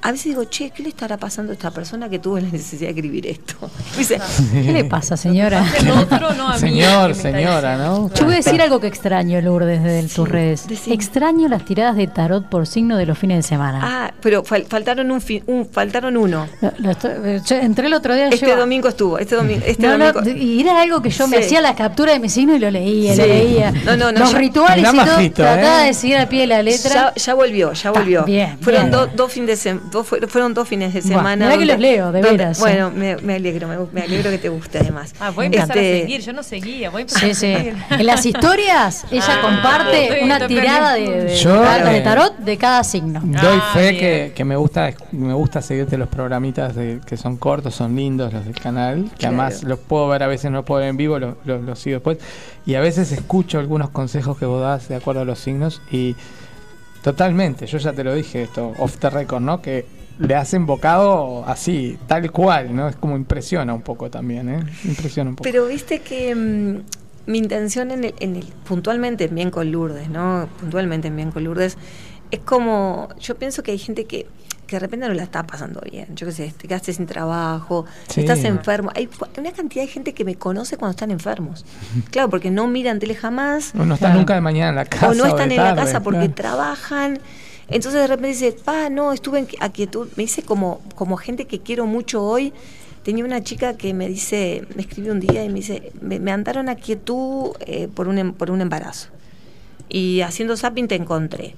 A veces digo, che, ¿qué le estará pasando a esta persona que tuvo la necesidad de escribir esto? Dice, ¿Qué le pasa, señora? El otro no a mí. Señor, señora. ¿no? Yo voy a decir algo que extraño, Lourdes, desde tus redes. Extraño las tiradas de tarot por signo de los fines de semana. ah, pero fal- faltaron un, faltaron uno. Estoy- yo entré el otro día. Este yo- domingo estuvo, este domingo, este no, no, domingo. y era algo que yo me Sí. hacía la captura de mi signo y lo leía, Sí. lo leía. No, no, no, Los rituales y todo, majito, trataba ¿eh? de seguir al pie de la letra. Ya, ya volvió, ya volvió. bien, fueron bien. do- dos fines de sem- dos, fue- fueron dos fines de semana. mirá que los leo, de donde- veras, ¿eh? Bueno, me, me alegro, me, me alegro que te guste además. Ah, voy a empezar Este, a seguir, yo no seguía, voy a empezar Sí, a sí. seguir. En las historias ella Ah, comparte una tirada de, de Yo, cartas de eh, tarot de cada signo. Doy Ah, fe que, que me gusta me gusta seguirte los programitas de- que son cortos, son lindos los del canal, que Claro. además los puedo ver, a veces no puedo ver en vivo, los los- los sigo después. Y a veces escucho algunos consejos que vos das de acuerdo a los signos y totalmente, yo ya te lo dije esto, off the record, ¿no? Que le has invocado así, tal cual, ¿no? Es como impresiona un poco también, ¿eh? Impresiona un poco. Pero viste que mm, mi intención en el, en el- puntualmente en Bien con Lourdes, ¿no? Puntualmente en Bien con Lourdes, es como, yo pienso que hay gente que, que de repente no la está pasando bien. Yo qué sé, te quedaste sin trabajo, Sí. estás enfermo. Hay una cantidad de gente que me conoce cuando están enfermos. Claro, porque no miran tele jamás. no están Claro. nunca de mañana en la casa. o no de están en la casa porque claro. trabajan. Entonces de repente dice, pa, no, estuve en a quietud. Me dice como, como gente que quiero mucho hoy, tenía una chica que me dice, me escribió un día y me dice, me, me andaron a quietud eh, por, un, em- por un embarazo. Y haciendo zapping te encontré.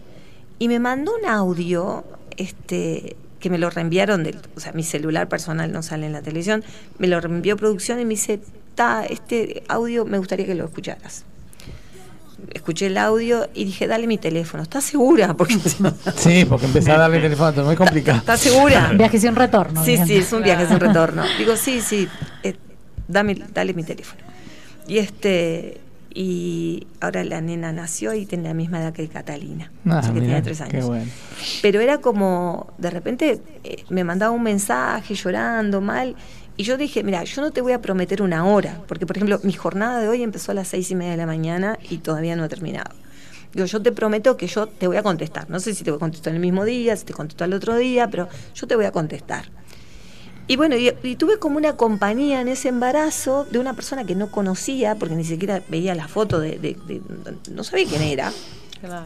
Y me mandó un audio, este que me lo reenviaron, del, o sea, mi celular personal no sale en la televisión, me lo reenvió producción y me dice, ta, este audio me gustaría que lo escucharas. Escuché el audio y dije, dale mi teléfono. ¿Estás segura? Porque Sí, porque empezar a darle teléfono es muy complicado. ¿Estás segura? Viaje sin retorno. Sí, bien. sí, es un viaje sin retorno. Digo, sí, sí, eh, dame, dale mi teléfono. Y este y ahora la nena nació y tiene la misma edad que Catalina. Ah, sea que mirá, tiene tres años. Qué bueno. Pero era como, de repente eh, me mandaba un mensaje llorando mal. Y yo dije, mira, yo no te voy a prometer una hora, porque por ejemplo, mi jornada de hoy empezó a las seis y media de la mañana y todavía no he terminado. Digo, yo te prometo que yo te voy a contestar. No sé si te voy a contestar el mismo día, si te contesto al otro día, pero yo te voy a contestar. Y bueno, y, y tuve como una compañía en ese embarazo de una persona que no conocía, porque ni siquiera veía la foto de, de- de- no sabía quién era. Claro.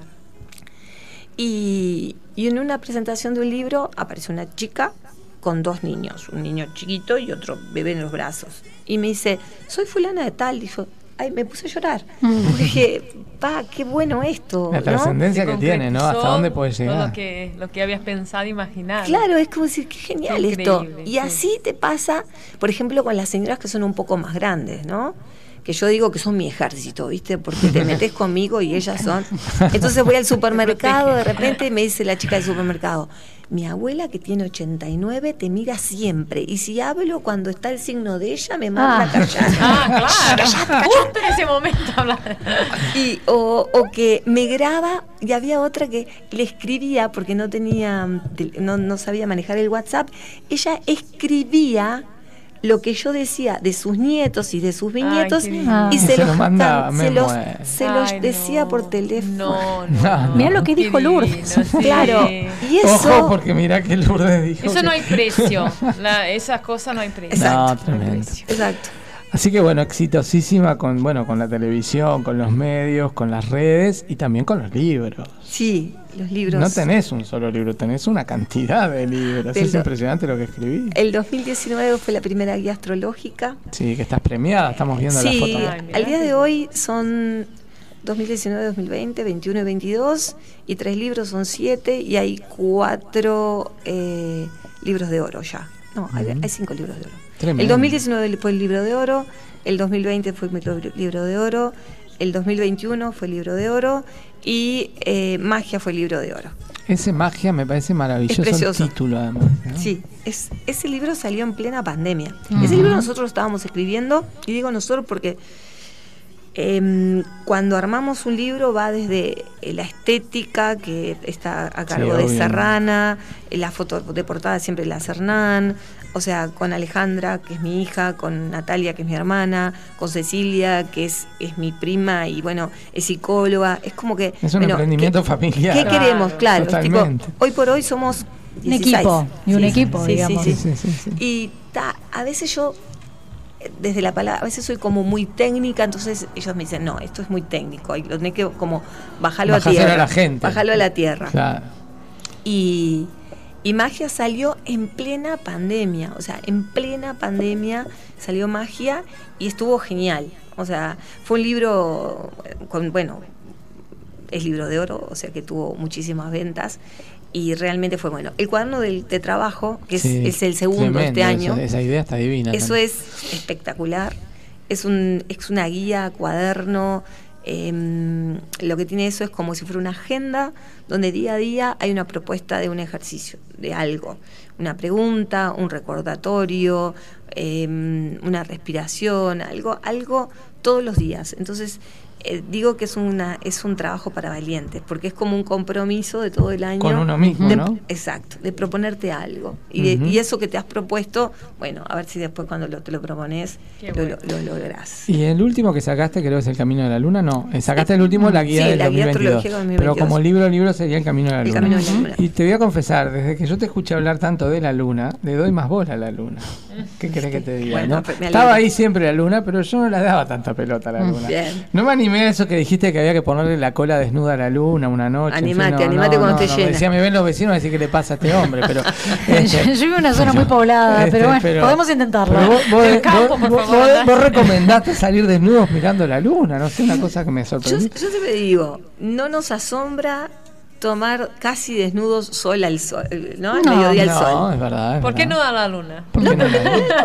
Y, y en una presentación de un libro apareció una chica con dos niños, un niño chiquito y otro bebé en los brazos. Y me dice, soy fulana de tal. Dijo, ay, me puse a llorar. Porque dije, pa, qué bueno esto. La ¿no? trascendencia que tiene, ¿no? Hasta dónde puede todo llegar. Lo que, lo que habías pensado, imaginado. Claro, es como decir, qué genial Qué esto. Y sí. así te pasa, por ejemplo, con las señoras que son un poco más grandes, ¿no? Que yo digo que son mi ejército, ¿viste? Porque te metes conmigo y ellas son. Entonces voy al supermercado, de repente me dice la chica del supermercado, mi abuela que tiene 89 te mira siempre. Y si hablo cuando está el signo de ella, me manda Ah. a callar. Ah, claro. Justo en ese momento hablar. Y, o, o que me graba, y había otra que le escribía, porque no tenía, mm, no, no sabía manejar el WhatsApp, ella escribía lo que yo decía de sus nietos y de sus lindo. y se, se los, se los, se los Ay, decía no. por teléfono. No, no. No, Mirá lo que dijo Lourdes. Claro. Y eso, Ojo, porque mira que Lourdes dijo. Eso que- no hay precio. La- esas cosas no hay precio. No, Exacto. tremendo. exacto. Así que bueno, exitosísima con bueno con la televisión, con los medios, con las redes y también con los libros. Sí, los libros. No tenés un solo libro, tenés una cantidad de libros. Del Es impresionante lo que escribí. El 2019 fue la primera guía astrológica. Sí, que estás premiada, estamos viendo Sí, la foto. Ay, al día de hoy son 2019, 2020, 21 y 22, y tres libros son siete, y hay cuatro eh, libros de oro ya. No, hay, hay cinco libros de oro. Tremendo. El 2019 fue el libro de oro, el 2020 fue mi libro de oro, el 2021 fue libro de oro, y eh, Magia fue libro de oro. Ese magia me parece maravilloso Es el título además. ¿no? Sí, es, ese libro salió en plena pandemia. Ese libro nosotros lo estábamos escribiendo, y digo nosotros porque em, cuando armamos un libro va desde eh, la estética, que está a cargo de obvio. Serrana, eh, la foto de portada siempre la Hernán, o sea, con Alejandra, que es mi hija, con Natalia, que es mi hermana, con Cecilia, que es, es mi prima y bueno, es psicóloga. Es como que... Es un bueno, emprendimiento ¿qué- familiar. ¿Qué queremos? Claro, tipo, hoy por hoy somos... Un 16. equipo, y un equipo, digamos. Sí, Sí, sí, sí, sí. y ta, a veces yo, desde la palabra, a veces soy como muy técnica, entonces ellos me dicen, no, esto es muy técnico, y lo tenés que como bajarlo a Bajáselo a tierra. la gente. Bajarlo a la tierra. Claro. Y, y Magia salió en plena pandemia, o sea, en plena pandemia salió Magia y estuvo genial. O sea, fue un libro eh, con, bueno, es libro de oro, o sea que tuvo muchísimas ventas y realmente fue bueno. El cuaderno del, de trabajo, que es, Sí, es el segundo este año, Esa, esa idea está divina. eso es espectacular. Es, un, es una guía, cuaderno. em, lo que tiene eso es como si fuera una agenda donde día a día hay una propuesta de un ejercicio, de algo. Una pregunta, un recordatorio, em, una respiración, algo, algo todos los días. Entonces, eh, digo que es, una, es un trabajo para valientes, porque es como un compromiso de todo el año. Con uno mismo, de- ¿no? Exacto, de proponerte algo. Y, de- y eso que te has propuesto, bueno, a ver si después cuando lo- te lo propones lo, bueno. lo- lo lográs. Y el último que sacaste, creo que es El Camino de la Luna, no. eh, Sacaste el último, la guía Sí, del la guía 2022. astrología del Pero 2022. como libro, libro sería El Camino de la El Luna. Camino de la Luna. Y te voy a confesar, desde que yo te escuché hablar tanto de la Luna, le doy más bola a la Luna. ¿Qué querés que te diga? Bueno, no? me Estaba ahí siempre la luna, pero yo no le daba tanta pelota a la Mm, luna. bien. No me animé a eso que dijiste que había que ponerle la cola desnuda a la luna una noche. en fin, Animate, no, animate no, cuando no, te llena. Me decía, me ven los vecinos, me decía qué le pasa a este hombre, pero... Yo, este, yo vivo en una zona muy poblada, este, pero bueno, pero- podemos intentarlo. pero vos, vos- El campo, vos- favor, vos- recomendaste salir desnudos mirando la luna, no sé, una cosa que me Yo, sorprendió. yo siempre digo, no nos asombra tomar casi desnudos sol al sol, ¿no? Al No, mediodía al no, sol. es verdad. es ¿Por qué verdad. no a la luna? ¿Por qué no?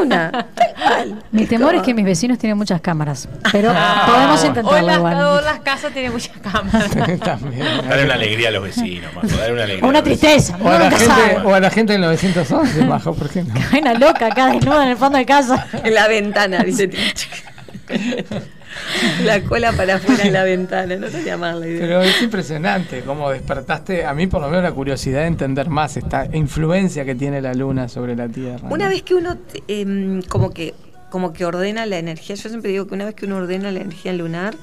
Una, tal cual. Mi temor es que mis vecinos tienen muchas cámaras, pero Ah. podemos O intentarlo las, igual. o las casas tienen muchas cámaras. También. Dale una alegría a los vecinos, Majo, dale una alegría. Una tristeza, O a, la gente, sabe. o a la gente del 911, Majo, ¿por qué no? Hay una loca acá desnuda en el fondo de casa. En la ventana, dice La cola para afuera en la ventana, no te llamas la idea. Pero es impresionante cómo despertaste, a mí por lo menos la curiosidad de entender más esta influencia que tiene la luna sobre la Tierra. ¿no? Una vez que uno em, como que como que ordena la energía, yo siempre digo que una vez que uno ordena la energía lunar,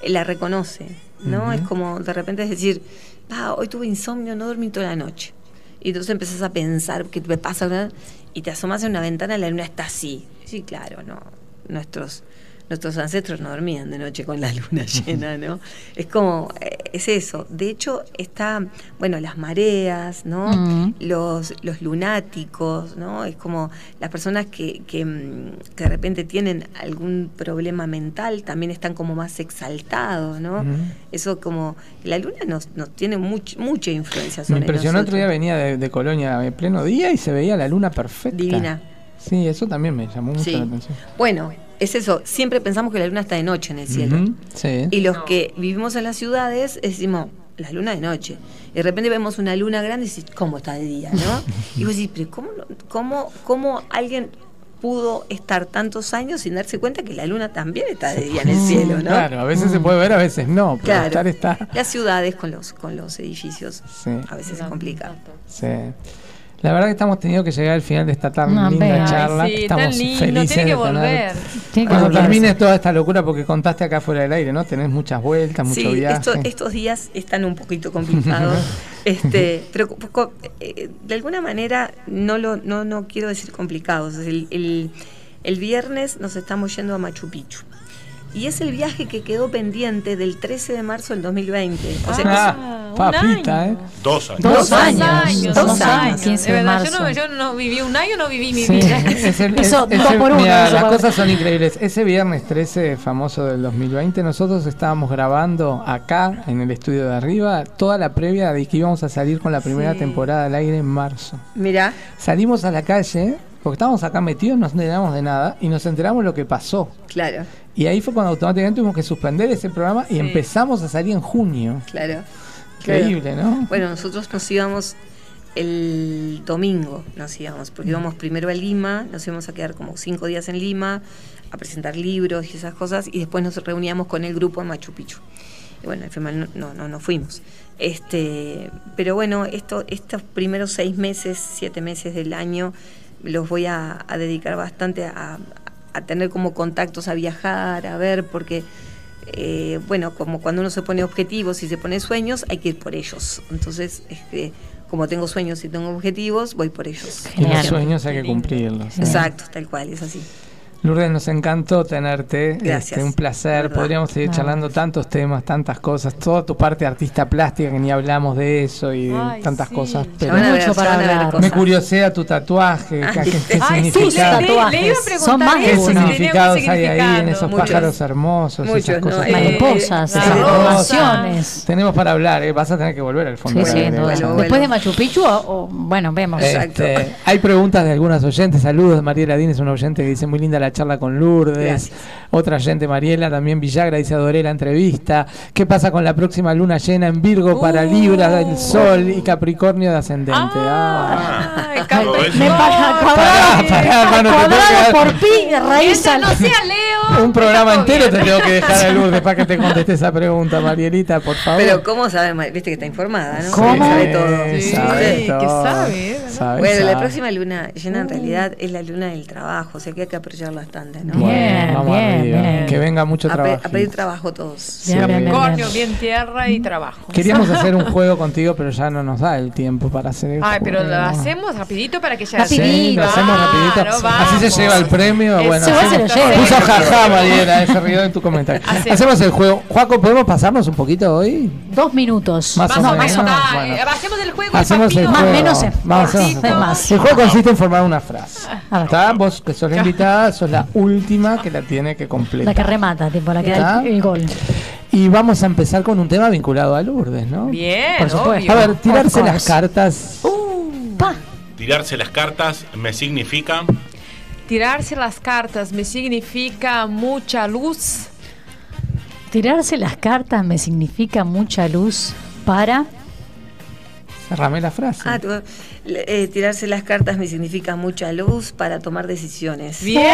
eh, la reconoce, ¿no? Es como de repente es decir, ah, hoy tuve insomnio, no dormí toda la noche. Y entonces empezás a pensar qué te pasa, ¿verdad? y te asomas a una ventana, la luna está así. Sí, claro, no. Nuestros nuestros ancestros no dormían de noche con la luna llena, ¿no? Es como, eh, es eso. De hecho, está, bueno, las mareas, ¿no? Mm. Los, los lunáticos, ¿no? Es como las personas que, que, mm, que de repente tienen algún problema mental también están como más exaltados, ¿no? Eso como, la luna nos, nos tiene much- mucha influencia Me sobre impresionó otro nosotros. día, venía de, de Colonia en pleno día y se veía la luna perfecta. Divina. Sí, eso también me llamó mucho Sí. la atención. Bueno, es eso, siempre pensamos que la luna está de noche en el cielo. Sí. Y los que vivimos en las ciudades decimos, la luna de noche. Y de repente vemos una luna grande y decís, ¿cómo está de día? ¿no? y vos decís, pero ¿cómo, no- cómo, cómo alguien pudo estar tantos años sin darse cuenta que la luna también está de día en el cielo, ¿no? Claro, a veces se puede ver, a veces no, pero Claro. estar está. Las ciudades con los, con los edificios Sí. a veces es complicado. Sí. La verdad que estamos teniendo que llegar al final de esta tan No, linda charla. Ay, sí, tan estamos lindo, felices tiene que de volver. tener. Tiene que Cuando volver. termine toda esta locura, porque contaste acá fuera del aire, ¿no? Tenés muchas vueltas, mucho Sí, viaje. esto- estos días están un poquito complicados, este, pero eh, de alguna manera no lo no, no quiero decir complicados. El, el- el viernes nos estamos yendo a Machu Picchu. Y es el viaje que quedó pendiente del 13 de marzo del 2020. O sea, Ah, un papita, año. ¿eh? Dos años. Dos Dos años. años, Dos años. años. 15 De de verdad, yo no, marzo. yo no viví un año, no viví mi Sí, vida. es el- es- Eso, es dos el- por uno, mira, eso las cosas son increíbles. Ese viernes 13 famoso del 2020, nosotros estábamos grabando acá, en el estudio de arriba, toda la previa de que íbamos a salir con la primera Sí. temporada al aire en marzo. mirá, Salimos a la calle, porque estábamos acá metidos, no nos enteramos de nada, y nos enteramos lo que pasó. claro, Y ahí fue cuando automáticamente tuvimos que suspender ese programa y Sí. empezamos a salir en junio. claro. Increíble, ¿no? Bueno, nosotros nos íbamos el domingo, nos íbamos, porque íbamos primero a Lima, nos íbamos a quedar como cinco días en Lima, a presentar libros y esas cosas, y después nos reuníamos con el grupo en Machu Picchu. Y bueno, al final no, no, no, no fuimos. Este, pero bueno, esto, estos primeros seis meses, siete meses del año, los voy a, a dedicar bastante a, a tener como contactos, a viajar, a ver, porque eh, bueno, como cuando uno se pone objetivos y se pone sueños, hay que ir por ellos. Entonces, este, como tengo sueños y tengo objetivos, voy por ellos. Y los sueños hay que cumplirlos. ¿eh? Exacto, tal cual, es así. Lourdes, nos encantó tenerte. Gracias, Este, un placer. verdad. Podríamos seguir No. charlando tantos temas, tantas cosas. Toda tu parte de artista plástica, que ni hablamos de eso y de Ay, tantas sí. cosas. Pero ver, mucho para hablar. cosas. me curiosea tu tatuaje. Ah, ¿Qué, qué- le, le- tatuajes. le iba a Son preguntar más qué de uno. significados hay ahí en esos Muchos. pájaros hermosos? Muchos, esas ¿no? cosas. Eh, Mariposas, eh, esas formaciones. Tenemos para hablar, ¿eh? vas a tener que volver al fondo. Sí, no, vas a- bueno, Después de. Machu Picchu, o, o- bueno, vemos. Exacto. Este, hay preguntas de algunas oyentes. Saludos de Mariela Dín, es una oyente que dice muy linda la charla con Lourdes. Gracias. Otra oyente, Mariela, también Villagra, dice adoré la entrevista. ¿Qué pasa con la próxima luna llena en Virgo para Uh. Libra del Sol y Capricornio de ascendente? Ah. Ah. Me para Pará, pará, mano, cuadrado por pi, raíz Mientras al- no sea Leo. Un programa entero te tengo que dejar a Lourdes para que te conteste esa pregunta, Marielita, por favor. Pero ¿cómo sabe? Ma- Viste que está informada, ¿no? ¿Cómo? Sabe todo. Sí, Sí. sabe Sí. todo. Sabe, bueno, la próxima luna llena en realidad es la luna del trabajo, o sea que hay que aprovechar bastante, ¿no? Bueno, vamos bien, arriba. bien. Que venga mucho A, pe- trabajo. a pedir trabajo todos. Bien, bien, bien, bien. Bien tierra y trabajo. Queríamos hacer un juego contigo, pero ya no nos da el tiempo para hacer el Ay, pero lo hacemos rapidito para que ya Sí, lo hacemos rapidito. Así se lleva el premio. Eso, Bueno, igual se lo lleva. puso jaja, Mariela, ese río en tu comentario. Hacemos. Hacemos el juego. Juaco, ¿podemos pasarnos un poquito hoy? Dos minutos. Más o No, menos. más o Bueno. hacemos el juego Hacemos el. Más, menos, Cortito. juego. Más. El juego consiste en formar una frase. ¿Está? Vos que sos la invitada, sos la última que la tiene que La completar. que remata, tipo, la que da ¿Está? el, el gol. Y vamos a empezar con un tema vinculado a Lourdes, ¿no? Bien, Por supuesto. A ver, tirarse las cartas. Pa. Tirarse las cartas me significa Tirarse las cartas me significa mucha luz. Tirarse las cartas me significa mucha luz para. Cerrame la frase. Ah, eh, tirarse las cartas me significa mucha luz para tomar decisiones. Bien.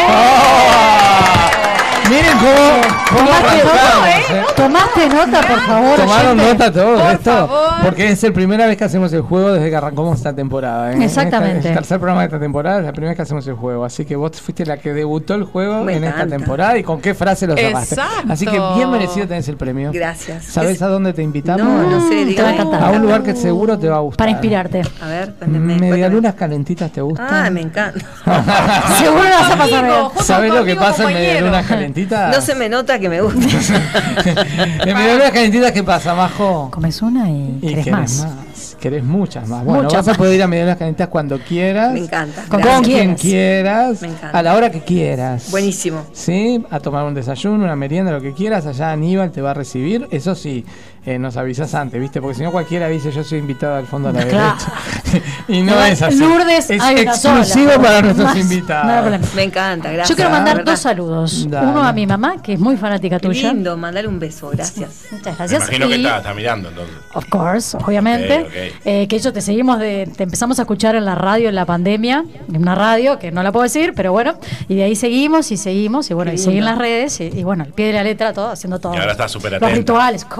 Miren cómo, cómo Tomaste nota, ¿eh? Tomaste nota, por favor. Tomaron nota todos Por esto, favor. porque es la primera vez que hacemos el juego desde que arrancamos esta temporada. ¿eh? Exactamente. Esta- el tercer programa de esta temporada es la primera vez que hacemos el juego, así que vos fuiste la que debutó el juego Me en esta temporada y con qué frase lo. Exacto. Así que bien merecido tenés el premio. Gracias. ¿Sabés Es- a dónde te invitamos? No, no sé, Te va a. A un lugar que seguro te va a gustar. Para inspirarte. A ver, cuénteme. ¿Medialunas calentitas te gustan? Ah, me encanta. Seguro vas a pasar bien. Amigo, junto ¿Sabés con lo que pasa en. Medialunas calentitas? No se me nota que me gusta. en Medialunas calentitas, ¿qué pasa, Majo? Comes una y, Y querés querés más. más. Querés muchas más. Bueno, Muchas vas a más. poder ir a Medialunas calentitas cuando quieras. Me encanta. Con Gracias. quien quieras. Me encanta. A la hora que quieras. Buenísimo. Sí, a tomar un desayuno, una merienda, lo que quieras. Allá Aníbal te va a recibir. Eso sí, eh, nos avisas antes, ¿viste? Porque si no cualquiera dice yo soy invitado al fondo a la Claro. derecha. y no es así. Lourdes, es exclusivo sola. para nuestros Más, no invitados. problema. Me encanta, gracias. Yo quiero mandar verdad. dos saludos. Dale. Uno a mi mamá, que es muy fanática Qué tuya. lindo, mandar un beso, gracias. Muchas Me gracias. imagino que está, está mirando entonces. Of course, obviamente. Eh, que ellos te seguimos de, te empezamos a escuchar en la radio en la pandemia, en una radio que no la puedo decir, pero bueno, y de ahí seguimos y seguimos y bueno, Qué y seguí en las redes y, y bueno, al pie de la letra todo, haciendo todo. Y ahora está súper Los rituales, Está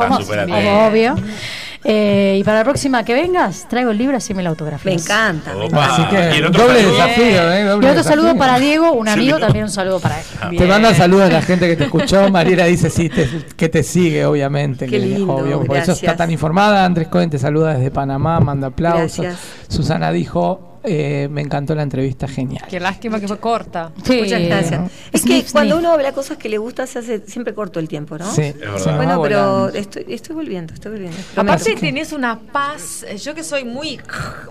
atenta. obvio. Eh, y para la próxima que vengas, traigo el libro así me la autografía. Me encanta. me. Así que Y el otro doble saludo. desafío, ¿eh? Y otro desafío. saludo para Diego, un amigo, también un saludo para él. Te manda saludos a la gente que te escuchó. Mariela dice sí, te- que te sigue, obviamente. Qué que lindo, obvio, por eso está gracias. tan informada. Andrés Cohen te saluda desde Panamá, manda aplausos. Gracias. Susana dijo, eh, me encantó la entrevista, genial. Qué lástima que fue corta. Sí. Muchas gracias. Es que Sniff, cuando sniff. uno habla cosas que le gusta se hace siempre corto el tiempo, ¿no? Sí, Es verdad. Bueno, pero estoy, estoy volviendo, estoy volviendo. prometo. Aparte tenés una paz, eh, yo que soy muy...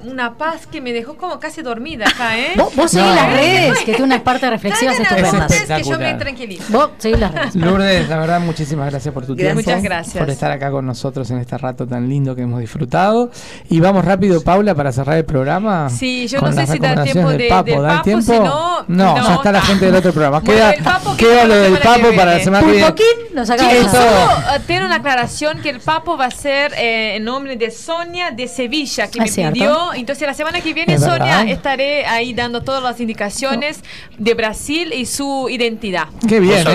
Una paz que me dejó como casi dormida acá, ¿eh? Vos, vos seguís No. las redes, que tiene unas partes reflexivas estupendas. ustedes que yo me tranquilizo. Vos seguís las redes. Lourdes, la verdad, muchísimas gracias por tu Gracias. tiempo. Muchas gracias. Por estar acá con nosotros en este rato tan lindo que hemos disfrutado. Y vamos rápido, Paula, para cerrar el programa. Sí, yo con no sé las si da tiempo del de- Papo. del ¿Da el Papo, tiempo? si no, no, no. ya está la gente del otro programa. Queda, Papo queda lo del Papo para la semana que viene. Solo eh, tener una aclaración que el Papo va a ser eh, en nombre de Sonia de Sevilla, que Ah, me cierto. pidió. Entonces la semana que viene, Es Sonia, verdad. estaré ahí dando todas las indicaciones de Brasil y su identidad. Qué bien,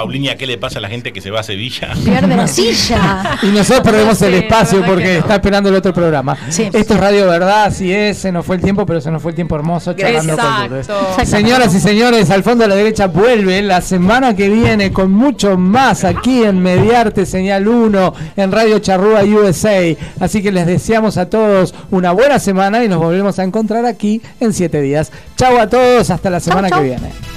¿Vos sabés, ¿eh? Pauliña, qué le pasa a la gente que se va a Sevilla? Pierde la silla. Y nosotros perdemos el espacio porque no. está esperando el otro programa. Sí. Esto es Radio Verdad, así es, se nos fue el tiempo, pero se nos fue el tiempo hermoso charlando con Exacto. Exacto. Señoras y señores, al fondo a la derecha vuelve la semana que viene con mucho más aquí en Mediarte Señal 1 en Radio Charrúa USA. Así que les deseamos a todos una buena semana y nos volvemos a encontrar aquí en siete días. Chau a todos, hasta la semana chau. que viene.